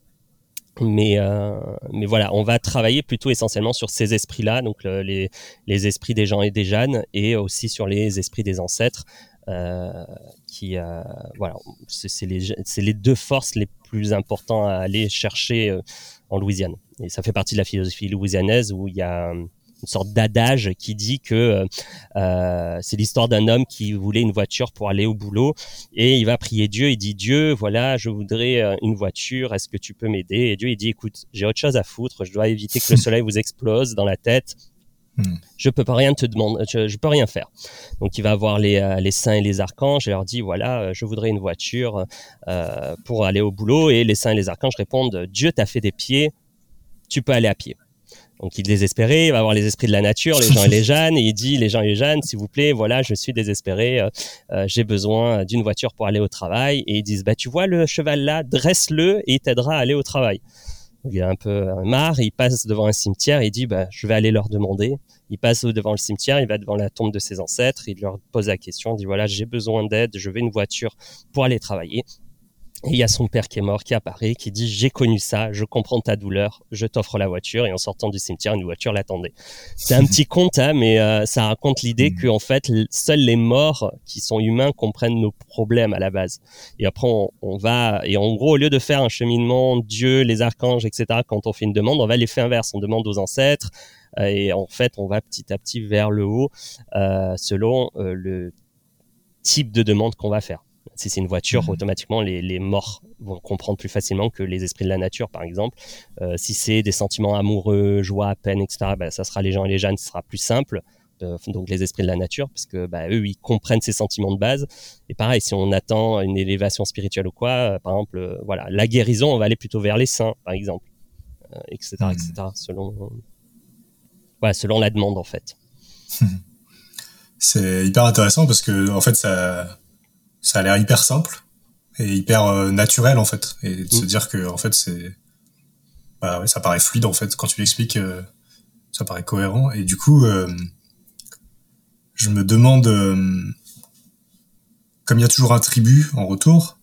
Mais euh, mais voilà, on va travailler plutôt essentiellement sur ces esprits-là, donc les les esprits des gens et des Jeannes, et aussi sur les esprits des ancêtres. Euh, qui euh, voilà, c'est les c'est les deux forces les plus importantes à aller chercher en Louisiane. Et ça fait partie de la philosophie louisianaise où il y a une sorte d'adage qui dit que euh, euh, c'est l'histoire d'un homme qui voulait une voiture pour aller au boulot et il va prier Dieu. Il dit Dieu, voilà, je voudrais euh, une voiture. Est-ce que tu peux m'aider? Et Dieu il dit écoute, j'ai autre chose à foutre. Je dois éviter que le soleil vous explose dans la tête. Hmm. Je peux pas rien te demander, je, peux rien faire. Donc il va voir les, les saints et les archanges et leur dit voilà, je voudrais une voiture pour aller au boulot. Et les saints et les archanges répondent Dieu t'a fait des pieds, tu peux aller à pied. Donc il est désespéré, il va avoir les esprits de la nature, les gens et les jeunes, et il dit les gens et les jeunes, s'il vous plaît, voilà, je suis désespéré, euh, euh, j'ai besoin d'une voiture pour aller au travail. Et ils disent, bah tu vois le cheval là, dresse-le et il t'aidera à aller au travail. il a un peu marre, il passe devant un cimetière, il dit, bah je vais aller leur demander. Il passe devant le cimetière, il va devant la tombe de ses ancêtres, il leur pose la question, il dit voilà, j'ai besoin d'aide, je veux une voiture pour aller travailler. Et il y a son père qui est mort, qui apparaît, qui dit j'ai connu ça, je comprends ta douleur, je t'offre la voiture. Et en sortant du cimetière, une voiture l'attendait. C'est un petit conte, hein, mais euh, ça raconte l'idée mm. que en fait, seuls les morts qui sont humains comprennent nos problèmes à la base. Et après, on, va et en gros, au lieu de faire un cheminement Dieu, les archanges, etc. Quand on fait une demande, on va l'effet inverse. On demande aux ancêtres euh, et en fait, on va petit à petit vers le haut euh, selon le type de demande qu'on va faire. Si c'est une voiture, mhm. automatiquement, les, morts vont comprendre plus facilement que les esprits de la nature, par exemple. Euh, si c'est des sentiments amoureux, joie, peine, etc., bah, ça sera les gens et les jeunes, ce sera plus simple. donc les esprits de la nature, parce que bah, eux, ils comprennent ces sentiments de base. Et pareil, si on attend une élévation spirituelle ou quoi, euh, par exemple, euh, voilà, la guérison, on va aller plutôt vers les saints, par exemple, etc., etc., mhm. selon, voilà, selon la demande, en fait. C'est hyper intéressant parce que, en fait, ça ça a l'air hyper simple et hyper euh, naturel en fait et de se mm. dire que en fait c'est bah ouais, ça paraît fluide en fait quand tu l'expliques euh, ça paraît cohérent et du coup euh, je me demande comme il y a toujours un tribut en retour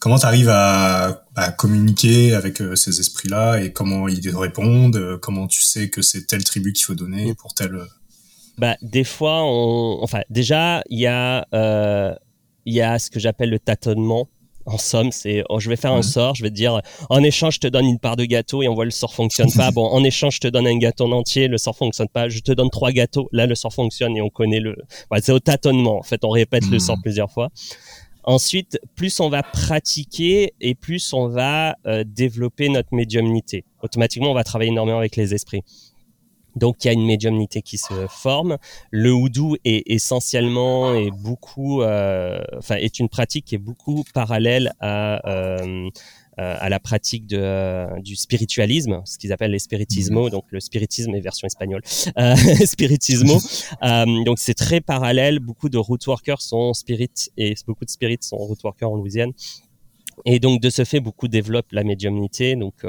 comment tu arrives à, à, communiquer avec ces esprits là et comment ils te répondent comment tu sais que c'est tel tribu qu'il faut donner mm. pour tel bah, des fois, on... enfin, déjà, il y a il y a ce que j'appelle le tâtonnement. En somme, c'est oh, je vais faire un sort, je vais te dire en échange je te donne une part de gâteau et on voit le sort fonctionne pas. Bon, en échange je te donne un gâteau entier, le sort fonctionne pas. Je te donne trois gâteaux, là le sort fonctionne et on connaît le. C'est au tâtonnement. En fait, on répète le sort hmm. plusieurs fois. Ensuite, plus on va pratiquer et plus on va euh, développer notre médiumnité. Automatiquement, on va travailler énormément avec les esprits. Donc il y a une médiumnité qui se forme. Le houdou est essentiellement et beaucoup, euh, enfin est une pratique qui est beaucoup parallèle à euh, euh à la pratique de, du spiritualisme, ce qu'ils appellent les spiritismo. Mhm. Donc le spiritisme est version espagnole. Euh, spiritismo. donc c'est très parallèle. Beaucoup de root workers sont spirit et beaucoup de spirits sont root workers en Louisiane. Et donc de ce fait, beaucoup développent la médiumnité. Donc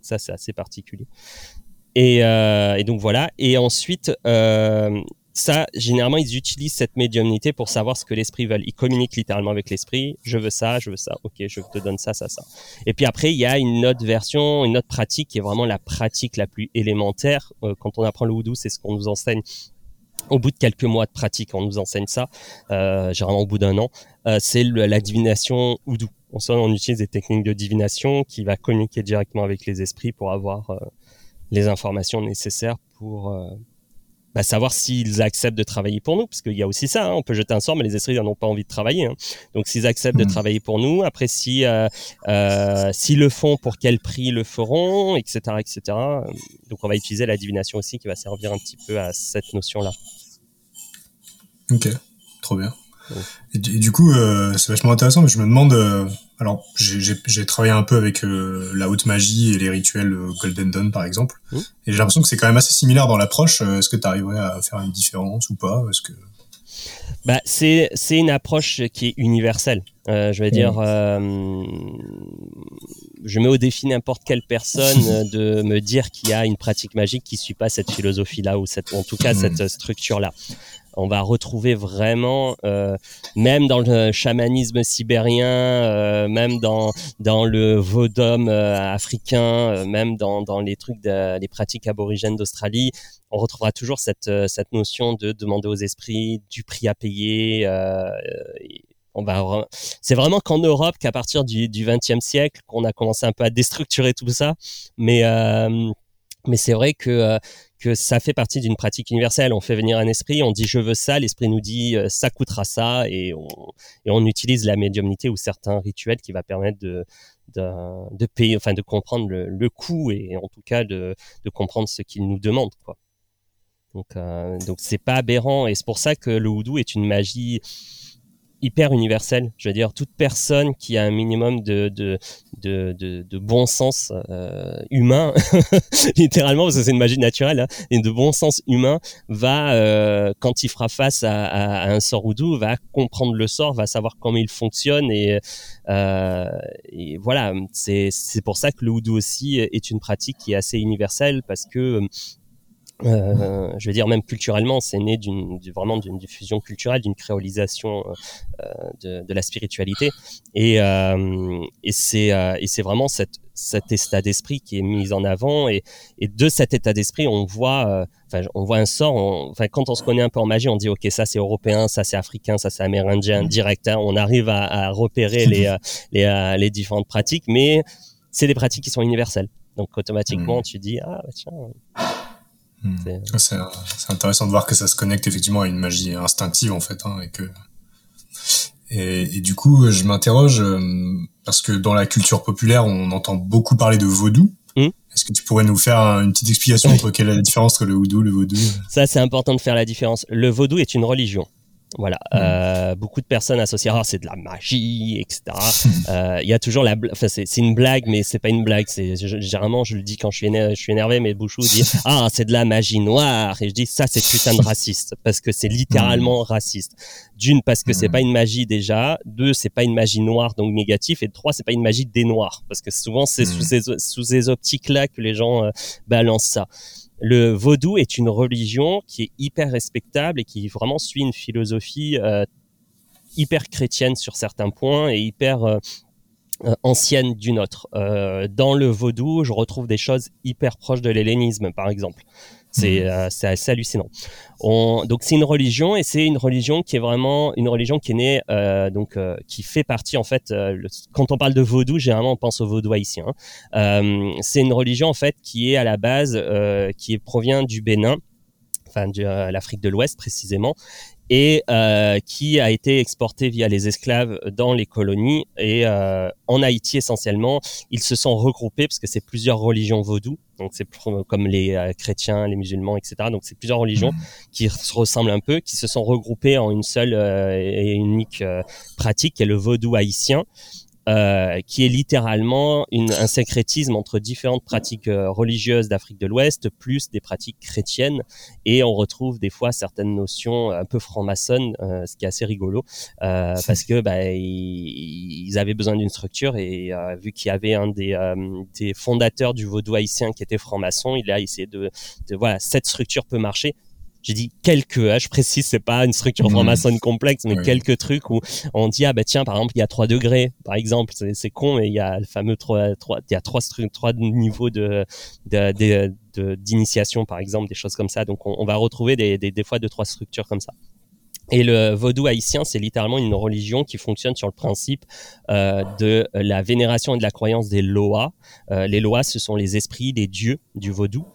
ça c'est assez particulier. Euh, et, donc voilà. Et ensuite, euh, ça, généralement, ils utilisent cette médiumnité pour savoir ce que l'esprit veut. Ils communiquent littéralement avec l'esprit. Je veux ça, je veux ça. Ok, je te donne ça, ça, ça. Et puis après, il y a une autre version, une autre pratique qui est vraiment la pratique la plus élémentaire. Euh, quand on apprend le houdou, c'est ce qu'on nous enseigne au bout de quelques mois de pratique, on nous enseigne ça, généralement au bout d'un an, c'est la divination oudou. On, on utilise des techniques de divination qui va communiquer directement avec les esprits pour avoir les informations nécessaires pour euh, bah, savoir s'ils acceptent de travailler pour nous, parce qu'il y a aussi ça, hein, on peut jeter un sort, mais les esprits n'en ont pas envie de travailler. Hein. Donc s'ils acceptent de hmm. travailler pour nous, après si euh, euh, s'ils le font, pour quel prix le feront, etc., etc. Donc on va utiliser la divination aussi, qui va servir un petit peu à cette notion-là. Ok, trop bien. Et, du coup, euh, c'est vachement intéressant, mais je me demande, euh, alors j'ai travaillé un peu avec euh, la haute magie et les rituels Golden Dawn par exemple, mmh. et j'ai l'impression que c'est quand même assez similaire dans l'approche. Est-ce que tu arriverais à faire une différence ou pas? Est-ce que bah, c'est une approche qui est universelle. je vais dire, mmh. je mets au défi n'importe quelle personne de me dire qu'il y a une pratique magique qui suit pas cette philosophie-là ou cette, en tout cas mmh. cette structure-là on va retrouver vraiment, euh, même dans le chamanisme sibérien, euh, même dans dans le vaudom euh, africain, même dans, dans les trucs, les pratiques aborigènes d'Australie, on retrouvera toujours cette cette notion de demander aux esprits du prix à payer. c'est vraiment qu'en Europe qu'à partir du du XXe siècle qu'on a commencé un peu à déstructurer tout ça, mais mais c'est vrai que que ça fait partie d'une pratique universelle. On fait venir un esprit, on dit je veux ça, l'esprit nous dit euh, ça coûtera ça, et on, et on utilise la médiumnité ou certains rituels qui va permettre de, de, de payer, enfin de comprendre le, le coût et en tout cas de, de comprendre ce qu'il nous demande. Quoi. Donc euh, donc c'est pas aberrant et c'est pour ça que le houdou est une magie hyper universel. Je veux dire, toute personne qui a un minimum de, de, de, de, de bon sens euh, humain, littéralement, parce que c'est une magie naturelle, hein, et de bon sens humain, va, euh, quand il fera face à, à, un sort ou doux, va comprendre le sort, va savoir comment il fonctionne. Et, euh, et voilà, c'est pour ça que le houdou aussi est une pratique qui est assez universelle, parce que euh, je veux dire même culturellement, c'est né d'une vraiment d'une diffusion culturelle, d'une créolisation euh, de, de, la spiritualité, et, euh, et c'est euh, et c'est vraiment cette, cet état d'esprit qui est mis en avant, et, et de cet état d'esprit, on voit, euh, enfin on voit un sort. Enfin quand on se connaît un peu en magie, on dit ok ça c'est européen, ça c'est africain, ça c'est amérindien, direct. Hein, on arrive à, à repérer les les, les différentes pratiques, mais c'est des pratiques qui sont universelles. Donc automatiquement, mmh. tu dis ah bah, tiens. C'est intéressant de voir que ça se connecte effectivement à une magie instinctive en fait, hein, et que et, et, du coup je m'interroge euh, parce que dans la culture populaire on entend beaucoup parler de vaudou. Hmm. Est-ce que tu pourrais nous faire une petite explication entre quelle est la différence entre le vaudou, le vaudou Ça c'est important de faire la différence. Le vaudou est une religion. Voilà, hmm. euh, beaucoup de personnes associent ah, c'est de la magie, etc. Euh, il y a toujours la, enfin c'est une blague, mais c'est pas une blague. C'est généralement je le dis quand je suis énervé, je suis énervé, mais Bouchou dit ah c'est de la magie noire et je dis ça c'est putain de raciste parce que c'est littéralement hmm. raciste. D'une parce que c'est hmm. pas une magie déjà, deux c'est pas une magie noire donc négatif et trois c'est pas une magie des noirs parce que souvent c'est sous ces sous ces optiques là que les gens euh, balancent ça le vaudou est une religion qui est hyper respectable et qui vraiment suit une philosophie euh, hyper chrétienne sur certains points et hyper euh, euh, ancienne d'une autre. dans le vaudou, je retrouve des choses hyper proches de l'hellénisme, par exemple. C'est mhm. euh, assez hallucinant. On, donc c'est une religion et c'est une religion qui est vraiment une religion qui est née euh, donc euh, qui fait partie en fait. quand on parle de vaudou, généralement on pense au vaudou haïtien. Hein. c'est une religion en fait qui est à la base qui provient du Bénin enfin de l'Afrique de l'Ouest précisément, et euh, qui a été exporté via les esclaves dans les colonies et euh, en Haïti essentiellement. Ils se sont regroupés parce que c'est plusieurs religions vaudou donc c'est comme les euh, chrétiens les musulmans etc donc c'est plusieurs religions mmh. qui se ressemblent un peu qui se sont regroupées en une seule et unique pratique qui est le vaudou haïtien euh, qui est littéralement une, un syncrétisme entre différentes pratiques euh, religieuses d'Afrique de l'Ouest, plus des pratiques chrétiennes, et on retrouve des fois certaines notions un peu franc-maçonnes, euh, ce qui est assez rigolo, parce que bah, ils, avaient besoin d'une structure, et vu qu'il y avait un des, des fondateurs du vaudou haïtien qui était franc-maçon, il a essayé de, de voilà, cette structure peut marcher, j'ai dit quelques, hein, je précise, c'est pas une structure mmh. franc-maçonne complexe, mais quelques trucs où on dit, ah bah tiens, par exemple, il y a trois degrés, par exemple, c'est con, mais il y a le fameux trois, trois il y a trois, trois niveaux de, de, d'initiation, par exemple, des choses comme ça. Donc, on, va retrouver des, des, des fois deux, trois structures comme ça. Et le vaudou haïtien, c'est littéralement une religion qui fonctionne sur le principe euh, de la vénération et de la croyance des loas. Euh, les loas, ce sont les esprits des dieux du vaudou.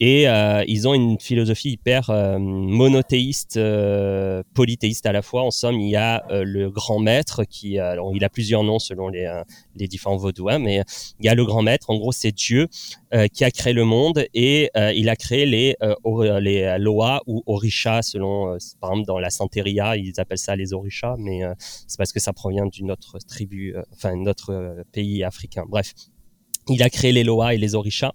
Et euh, ils ont une philosophie hyper euh, monothéiste, euh, polythéiste à la fois. En somme, il y a le grand maître qui, alors, il a plusieurs noms selon les, les différents vaudouins, mais il y a le grand maître. En gros, c'est Dieu qui a créé le monde et il a créé les les loas ou orishas selon, par exemple, dans la Santeria, ils appellent ça les orishas, mais c'est parce que ça provient d'une autre tribu, enfin, notre pays africain. Bref, il a créé les Loas et les Orishas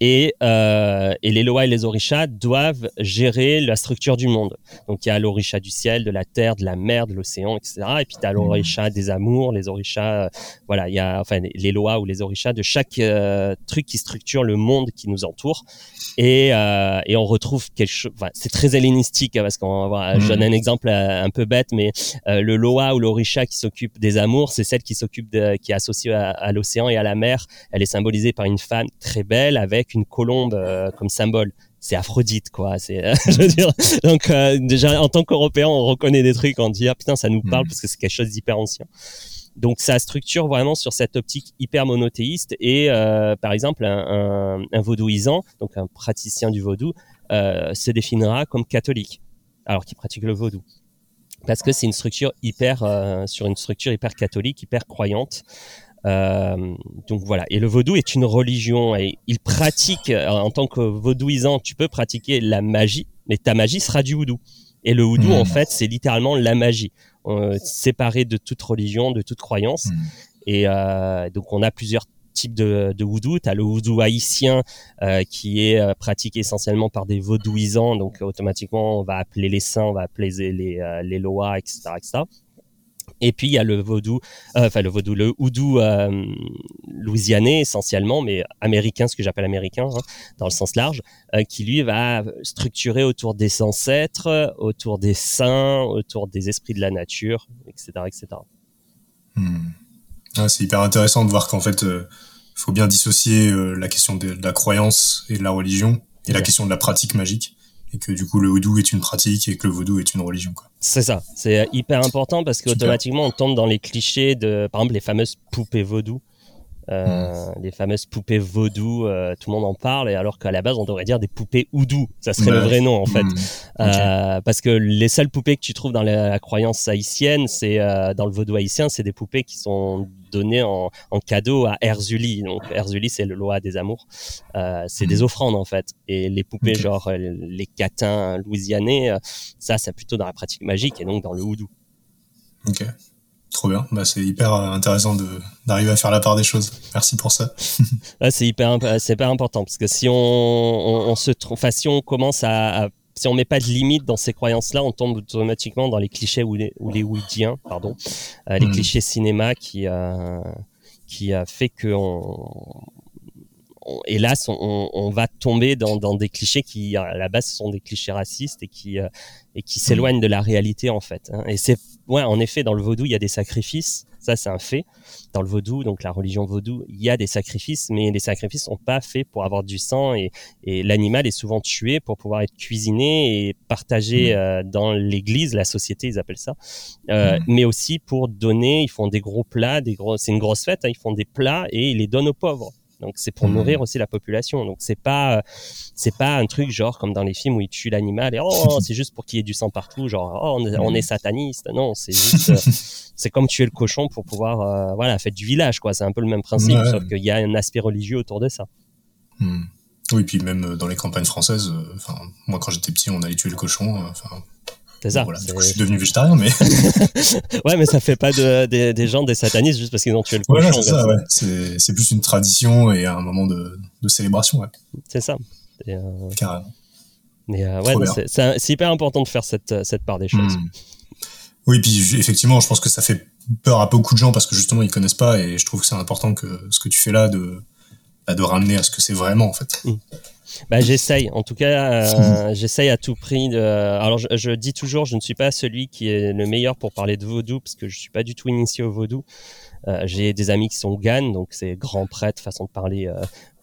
et, euh, et, les Loa et les Orishas doivent gérer la structure du monde. Donc il y a l'Orisha du ciel, de la terre, de la mer, de l'océan, etc. Et puis tu as l'Orisha des amours, les Orishas, euh, voilà, il y a enfin les Loa ou les Orishas de chaque euh, truc qui structure le monde qui nous entoure. Et, et on retrouve quelque chose, enfin, c'est très hellénistique hein, parce qu'on va je donne un exemple un peu bête, mais le Loa ou l'Orisha qui s'occupe des amours, c'est celle qui s'occupe qui est associée à, à l'océan et à la mer. Elle est symbolisée par une femme très belle avec une colombe euh, comme symbole. C'est Aphrodite quoi c'est je veux dire. Donc euh, déjà en tant qu'Européen on reconnaît des trucs on dit ah putain ça nous parle hmm. parce que c'est quelque chose d'hyper ancien. Donc ça structure vraiment sur cette optique hyper monothéiste et euh, par exemple un, un, vaudouisant donc un praticien du vaudou se définira comme catholique alors qu'il pratique le vaudou. Parce que c'est une structure hyper sur une structure hyper catholique hyper croyante euh, donc voilà. Et le vaudou est une religion et il pratique euh, en tant que vaudouisant, tu peux pratiquer la magie, mais ta magie sera du vaudou. Et le vaudou, en hmm. fait, c'est littéralement la magie, euh, séparé de toute religion, de toute croyance. Hmm. Et euh, donc on a plusieurs types de, de voodoo. Tu as le voodoo haïtien euh, qui est pratiqué essentiellement par des vaudouisants. Donc automatiquement, on va appeler les saints, on va appeler les, les, les lois, etc., etc. Et puis il y a le vaudou, euh, enfin le vaudou, le houdou euh, louisianais essentiellement, mais américain, ce que j'appelle américain hein, dans le sens large, euh, qui lui va structurer autour des ancêtres, autour des saints, autour des esprits de la nature, etc., etc. Hmm. Ah, c'est hyper intéressant de voir qu'en fait, il faut bien dissocier la question de, la croyance et de la religion et la question de la pratique magique et que du coup le vaudou est une pratique et que le vaudou est une religion. C'est ça, c'est hyper important parce qu'automatiquement on tombe dans les clichés de, par exemple, les fameuses poupées vaudou. Euh, les fameuses poupées vaudou, euh, tout le monde en parle, et alors qu'à la base on devrait dire des poupées oudou, ça serait le vrai nom en fait, hmm. euh, parce que les seules poupées que tu trouves dans la, croyance haïtienne, c'est euh, dans le vaudou haïtien, c'est des poupées qui sont données en, en cadeau à Erzuli. Donc Erzuli c'est le loi des amours, euh, c'est des hmm. offrandes en fait, et les poupées genre les catins louisianais, ça c'est plutôt dans la pratique magique et donc dans le oudou. Ok. Trop bien, bah, c'est hyper euh, intéressant d'arriver à faire la part des choses. Merci pour ça. c'est hyper c'est hyper important parce que si on, on, se enfin, si on commence à, si on met pas de limite dans ces croyances-là, on tombe automatiquement dans les clichés ou les ou les ouidiens, pardon, euh, les hmm. clichés cinéma qui euh, qui a fait que on, hélas, on, on, va tomber dans, dans, des clichés qui, à la base, sont des clichés racistes et qui, euh, et qui s'éloignent de la réalité, en fait. Hein. Et c'est, ouais, en effet, dans le vaudou, il y a des sacrifices. Ça, c'est un fait. Dans le vaudou, donc la religion vaudou, il y a des sacrifices, mais les sacrifices sont pas faits pour avoir du sang et, et l'animal est souvent tué pour pouvoir être cuisiné et partagé mmh. euh, dans l'église, la société, ils appellent ça. Euh, mmh. Mais aussi pour donner, ils font des gros plats, des gros, c'est une grosse fête, hein, ils font des plats et ils les donnent aux pauvres. Donc c'est pour nourrir aussi la population. Donc c'est pas c'est pas un truc genre comme dans les films où ils tuent l'animal et oh c'est juste pour qu'il y ait du sang partout genre oh, on, est, sataniste. Non, c'est juste euh, c'est comme tuer le cochon pour pouvoir euh, voilà faire du village quoi. C'est un peu le même principe sauf qu'il y a un aspect religieux autour de ça. Mmh. Oui, puis même dans les campagnes françaises, euh, enfin moi quand j'étais petit on allait tuer le cochon. Enfin c'est ça. je suis devenu végétarien, mais. ouais, mais ça fait pas de, des gens des satanistes juste parce qu'ils ont tué le cochon. c'est ça, ouais. C'est plus une tradition et un moment de, de célébration, ouais. C'est ça. Euh... Carrément. Mais euh, ouais, c'est hyper important de faire cette, cette part des choses. Hmm. Oui, puis effectivement, je pense que ça fait peur à beaucoup de gens parce que justement ils connaissent pas et je trouve que c'est important que ce que tu fais là de bah, de ramener à ce que c'est vraiment en fait. Mm. Bah, j'essaye. En tout cas, euh, j'essaye à tout prix. De... Alors, je, dis toujours, je ne suis pas celui qui est le meilleur pour parler de vaudou, parce que je suis pas du tout initié au vaudou. Euh, j'ai des amis qui sont Gan, donc c'est grand prêtre, façon de parler euh,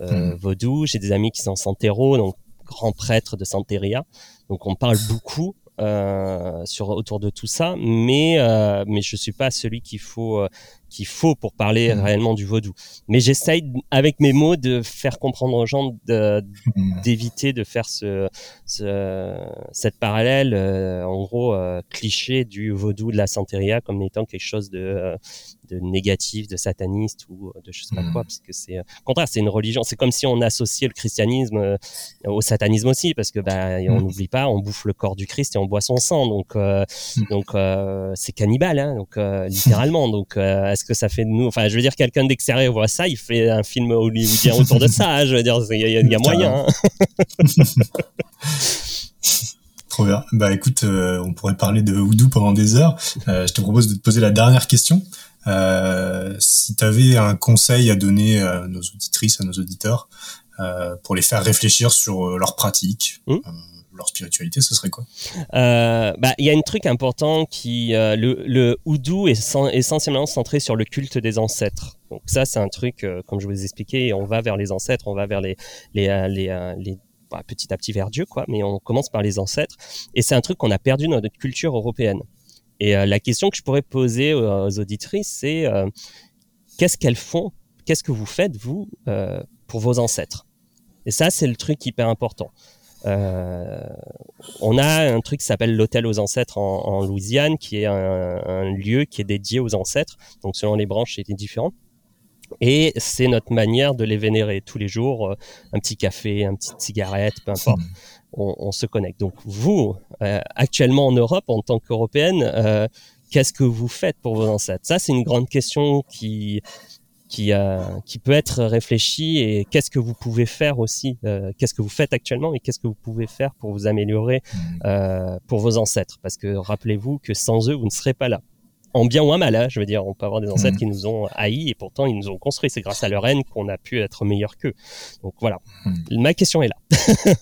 euh, mm. vaudou. J'ai des amis qui sont Santero, donc grand prêtre de Santeria. Donc on parle beaucoup euh, sur autour de tout ça, mais euh, mais je suis pas celui qu'il faut euh, qu'il faut pour parler mmh. réellement du vaudou. Mais j'essaye avec mes mots de faire comprendre aux gens mmh. d'éviter de, faire ce, ce cette parallèle en gros cliché du vaudou de la santeria comme étant quelque chose de de négatif, de sataniste ou de je sais pas quoi, mmh. parce que c'est contraire c'est une religion. C'est comme si on associait le christianisme au satanisme aussi, parce que bah on n'oublie pas, on bouffe le corps du Christ et on boit son sang, donc euh, donc euh, c'est cannibale, hein, donc euh, littéralement. Donc est-ce que ça fait de nous, enfin je veux dire quelqu'un d'extérieur voit ça, il fait un film hollywoodien autour de ça, hein, je veux dire il y, a, moyen. Hein. Trop bien. Bah écoute, on pourrait parler de Voodoo pendant des heures. je te propose de te poser la dernière question. si tu avais un conseil à donner à nos auditrices, à nos auditeurs, pour les faire réfléchir sur leur pratique, mmh leur spiritualité, ce serait quoi? Euh, bah, Il y a un truc important qui, euh, le, houdou est essentiellement centré sur le culte des ancêtres. Donc ça, c'est un truc, euh, comme je vous ai expliqué, on va vers les ancêtres, on va vers les, les, les, les bah, petit à petit vers Dieu, quoi. Mais on commence par les ancêtres, et c'est un truc qu'on a perdu dans notre culture européenne. Et la question que je pourrais poser aux, auditrices, c'est qu'est-ce qu'elles font? Qu'est-ce que vous faites vous pour vos ancêtres? Et ça, c'est le truc hyper important. Euh, on a un truc qui s'appelle l'hôtel aux ancêtres en, Louisiane, qui est un, lieu qui est dédié aux ancêtres. Donc selon les branches, c'est différent. Et c'est notre manière de les vénérer tous les jours. Euh, un petit café, un petit cigarette, peu importe. On, se connecte. Donc vous, euh, actuellement en Europe, en tant qu'Européenne, qu'est-ce que vous faites pour vos ancêtres? Ça, c'est une grande question qui qui, euh, qui peut être réfléchi et qu'est-ce que vous pouvez faire aussi, euh, qu'est-ce que vous faites actuellement et qu'est-ce que vous pouvez faire pour vous améliorer mmh. euh, pour vos ancêtres. Parce que rappelez-vous que sans eux, vous ne serez pas là. En bien ou en mal, hein, je veux dire, on peut avoir des ancêtres mmh. qui nous ont haïs et pourtant ils nous ont construit. C'est grâce à leur haine qu'on a pu être meilleur qu'eux. Donc voilà, mmh. ma question est là.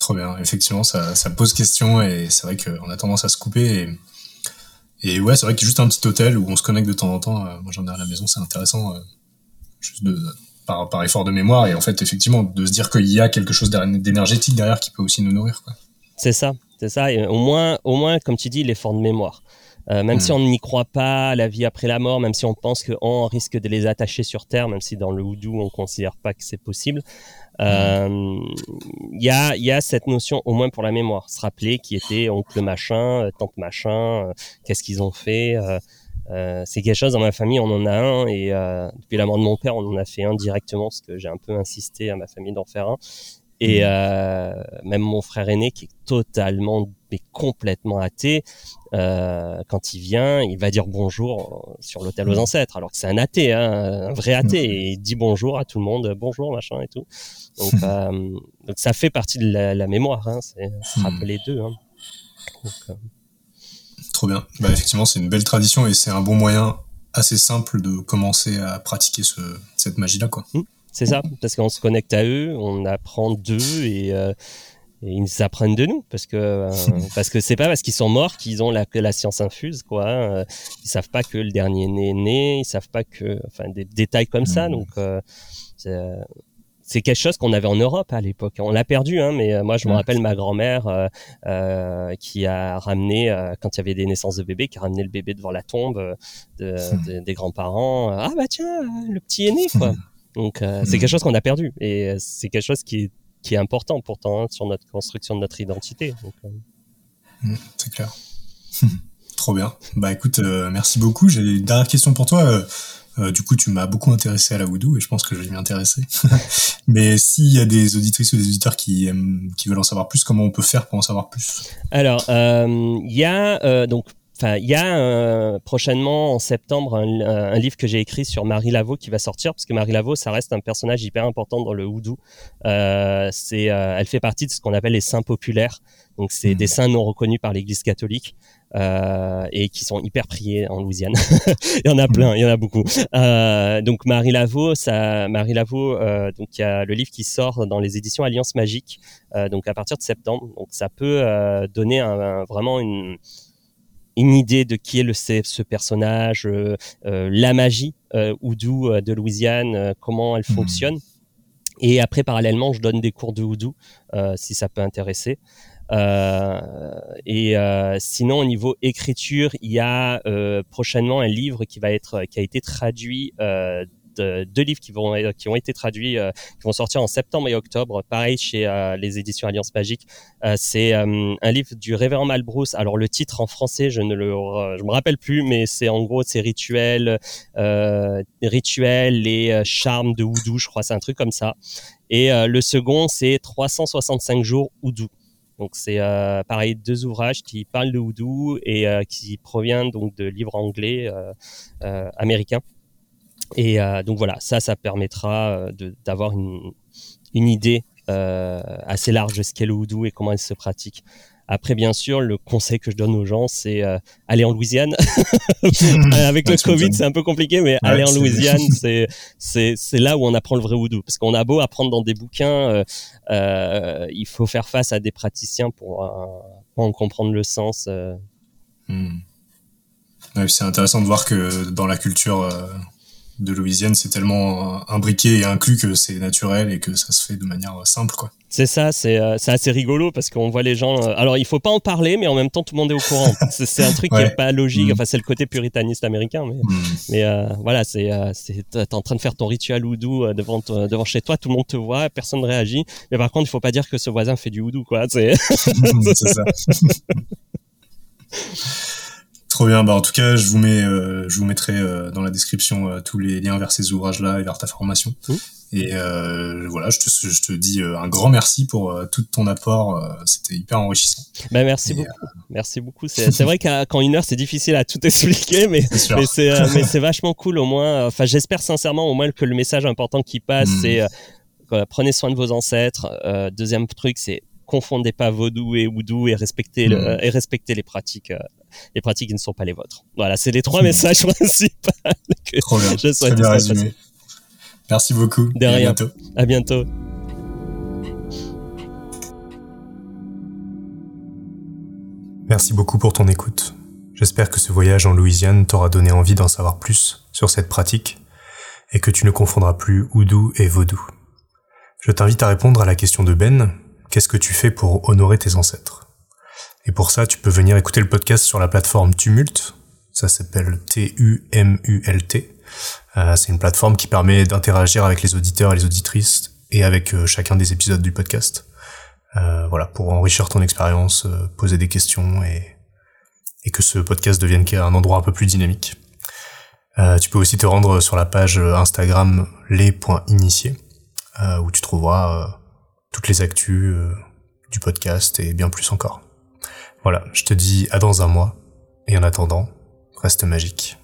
Trop bien, effectivement, ça, ça pose question et c'est vrai qu'on a tendance à se couper et et ouais, c'est vrai qu'il y a juste un petit hôtel où on se connecte de temps en temps. Euh, moi, j'en ai à la maison, c'est intéressant, euh, juste de, par, par effort de mémoire. Et en fait, effectivement, de se dire qu'il y a quelque chose d'énergétique derrière qui peut aussi nous nourrir. C'est ça, c'est ça. Et au moins, au moins, comme tu dis, l'effort de mémoire. Euh, même si hmm. on n'y croit pas à la vie après la mort, même si on pense qu'on risque de les attacher sur Terre, même si dans le houdou on considère pas que c'est possible, il euh, y, a, y a cette notion au moins pour la mémoire, se rappeler qui était oncle machin, euh, tante machin, qu'est-ce qu'ils ont fait. c'est quelque chose dans ma famille, on en a un et depuis la mort de mon père, on en a fait un directement parce que j'ai un peu insisté à ma famille d'en faire un. Et mmh. euh, même mon frère aîné, qui est totalement, mais complètement athée, euh, quand il vient, il va dire bonjour sur l'hôtel aux mmh. ancêtres, alors que c'est un athée, hein, un vrai athée, mmh. et il dit bonjour à tout le monde, bonjour machin et tout. Donc, euh, donc ça fait partie de la, la mémoire, hein, c'est se rappeler d'eux. Hein. Euh. Trop bien. Bah, effectivement, c'est une belle tradition et c'est un bon moyen assez simple de commencer à pratiquer ce, cette magie-là, quoi. C'est ça, parce qu'on se connecte à eux, on apprend d'eux et, euh, ils apprennent de nous, parce que euh, parce que c'est pas parce qu'ils sont morts qu'ils ont la, la science infuse, quoi. Hein. Ils savent pas que le dernier né est né, ils savent pas que, enfin, des détails comme ça. Donc euh, c'est quelque chose qu'on avait en Europe à l'époque. On l'a perdu, hein, mais moi je me rappelle ma grand-mère qui a ramené, quand il y avait des naissances de bébés, qui a ramené le bébé devant la tombe de, des grands-parents. Ah bah tiens, le petit est né, quoi. Donc euh, c'est quelque chose qu'on a perdu et euh, c'est quelque chose qui est, qui est important pourtant hein, sur notre construction de notre identité. Euh. Mmh, c'est clair. Trop bien. Bah écoute, merci beaucoup. J'ai une dernière question pour toi. du coup, tu m'as beaucoup intéressé à la voodoo et je pense que je vais m'y intéresser. Mais s'il y a des auditrices ou des auditeurs qui, qui veulent en savoir plus, comment on peut faire pour en savoir plus? Alors, il y a donc Enfin, il y a euh, prochainement en septembre un, livre que j'ai écrit sur Marie Laveau qui va sortir parce que Marie Laveau, ça reste un personnage hyper important dans le houdou. Euh, c'est, euh, elle fait partie de ce qu'on appelle les saints populaires. Donc, c'est mmh. des saints non reconnus par l'Église catholique. et qui sont hyper priés en Louisiane. il y en a plein, il y en a beaucoup. donc Marie Laveau, ça, Marie Laveau, donc il y a le livre qui sort dans les éditions Alliance Magique, donc à partir de septembre. Donc ça peut donner un, vraiment une une idée de qui est le ce personnage, euh, euh, la magie euh, Oudou de Louisiane, comment elle hmm. fonctionne. Et après, parallèlement, je donne des cours de Oudou, si ça peut intéresser. et sinon, au niveau écriture, il y a prochainement un livre qui va être, qui a été traduit deux livres qui vont qui ont été traduits, euh, qui vont sortir en septembre et octobre. Pareil chez euh, les éditions Alliance Magique. Euh, c'est un livre du Révérend Malbrousse. Alors le titre en français, je ne le, je me rappelle plus, mais c'est en gros c'est rituels, rituels et charmes de Houdou, je crois, c'est un truc comme ça. Et le second, c'est 365 jours Houdou. Donc c'est pareil deux ouvrages qui parlent de Houdou et qui proviennent donc de livres anglais américains. Et euh, donc voilà, ça, ça permettra euh, d'avoir une, une, idée euh, assez large de ce qu'est le houdou et comment il se pratique. Après, bien sûr, le conseil que je donne aux gens, c'est euh, aller en Louisiane. Avec le Covid, c'est un peu compliqué, mais aller en Louisiane, c'est c'est là où on apprend le vrai voodoo. Parce qu'on a beau apprendre dans des bouquins, euh, euh, il faut faire face à des praticiens pour, pour en comprendre le sens. Hmm. c'est intéressant de voir que dans la culture de Louisiane, c'est tellement imbriqué et inclus que c'est naturel et que ça se fait de manière simple, quoi. C'est ça, c'est euh, assez rigolo parce qu'on voit les gens. Euh, alors, il faut pas en parler, mais en même temps, tout le monde est au courant. c'est un truc qui est pas logique. Mm. Enfin, c'est le côté puritaniste américain, mais, mm. mais euh, voilà, c'est t'es en train de faire ton rituel houdou devant devant chez toi, tout le monde te voit, personne ne réagit. Mais par contre, il faut pas dire que ce voisin fait du houdou, quoi. C'est ça. Trop bien. Bah, en tout cas, je vous mets, euh, je vous mettrai euh, dans la description euh, tous les liens vers ces ouvrages-là et vers ta formation. Mmh. Et voilà, je te, je te dis un grand merci pour tout ton apport. C'était hyper enrichissant. Bah, merci beaucoup. Merci beaucoup. C'est vrai qu'en une heure, c'est difficile à tout expliquer, mais mais c'est vachement cool au moins. Enfin, j'espère sincèrement au moins que le message important qui passe, mmh. c'est prenez soin de vos ancêtres. deuxième truc, c'est confondez pas vaudou et oudou et respectez le, mmh. et respectez les pratiques les pratiques qui ne sont pas les vôtres. Voilà, c'est les trois messages principaux que Trop bien. je souhaite. bien résumé. Merci beaucoup. De À bientôt. À bientôt. Merci beaucoup pour ton écoute. J'espère que ce voyage en Louisiane t'aura donné envie d'en savoir plus sur cette pratique et que tu ne confondras plus oudou et vaudou. Je t'invite à répondre à la question de Ben, qu'est-ce que tu fais pour honorer tes ancêtres? Et pour ça, tu peux venir écouter le podcast sur la plateforme Tumult. Ça s'appelle T-U-M-U-L-T. Euh, c'est une plateforme qui permet d'interagir avec les auditeurs et les auditrices et avec euh, chacun des épisodes du podcast. Euh, voilà, pour enrichir ton expérience, poser des questions et, et que ce podcast devienne un endroit un peu plus dynamique. tu peux aussi te rendre sur la page Instagram les.initiés où tu trouveras toutes les actus du podcast et bien plus encore. Voilà, je te dis à dans un mois, et en attendant, reste magique.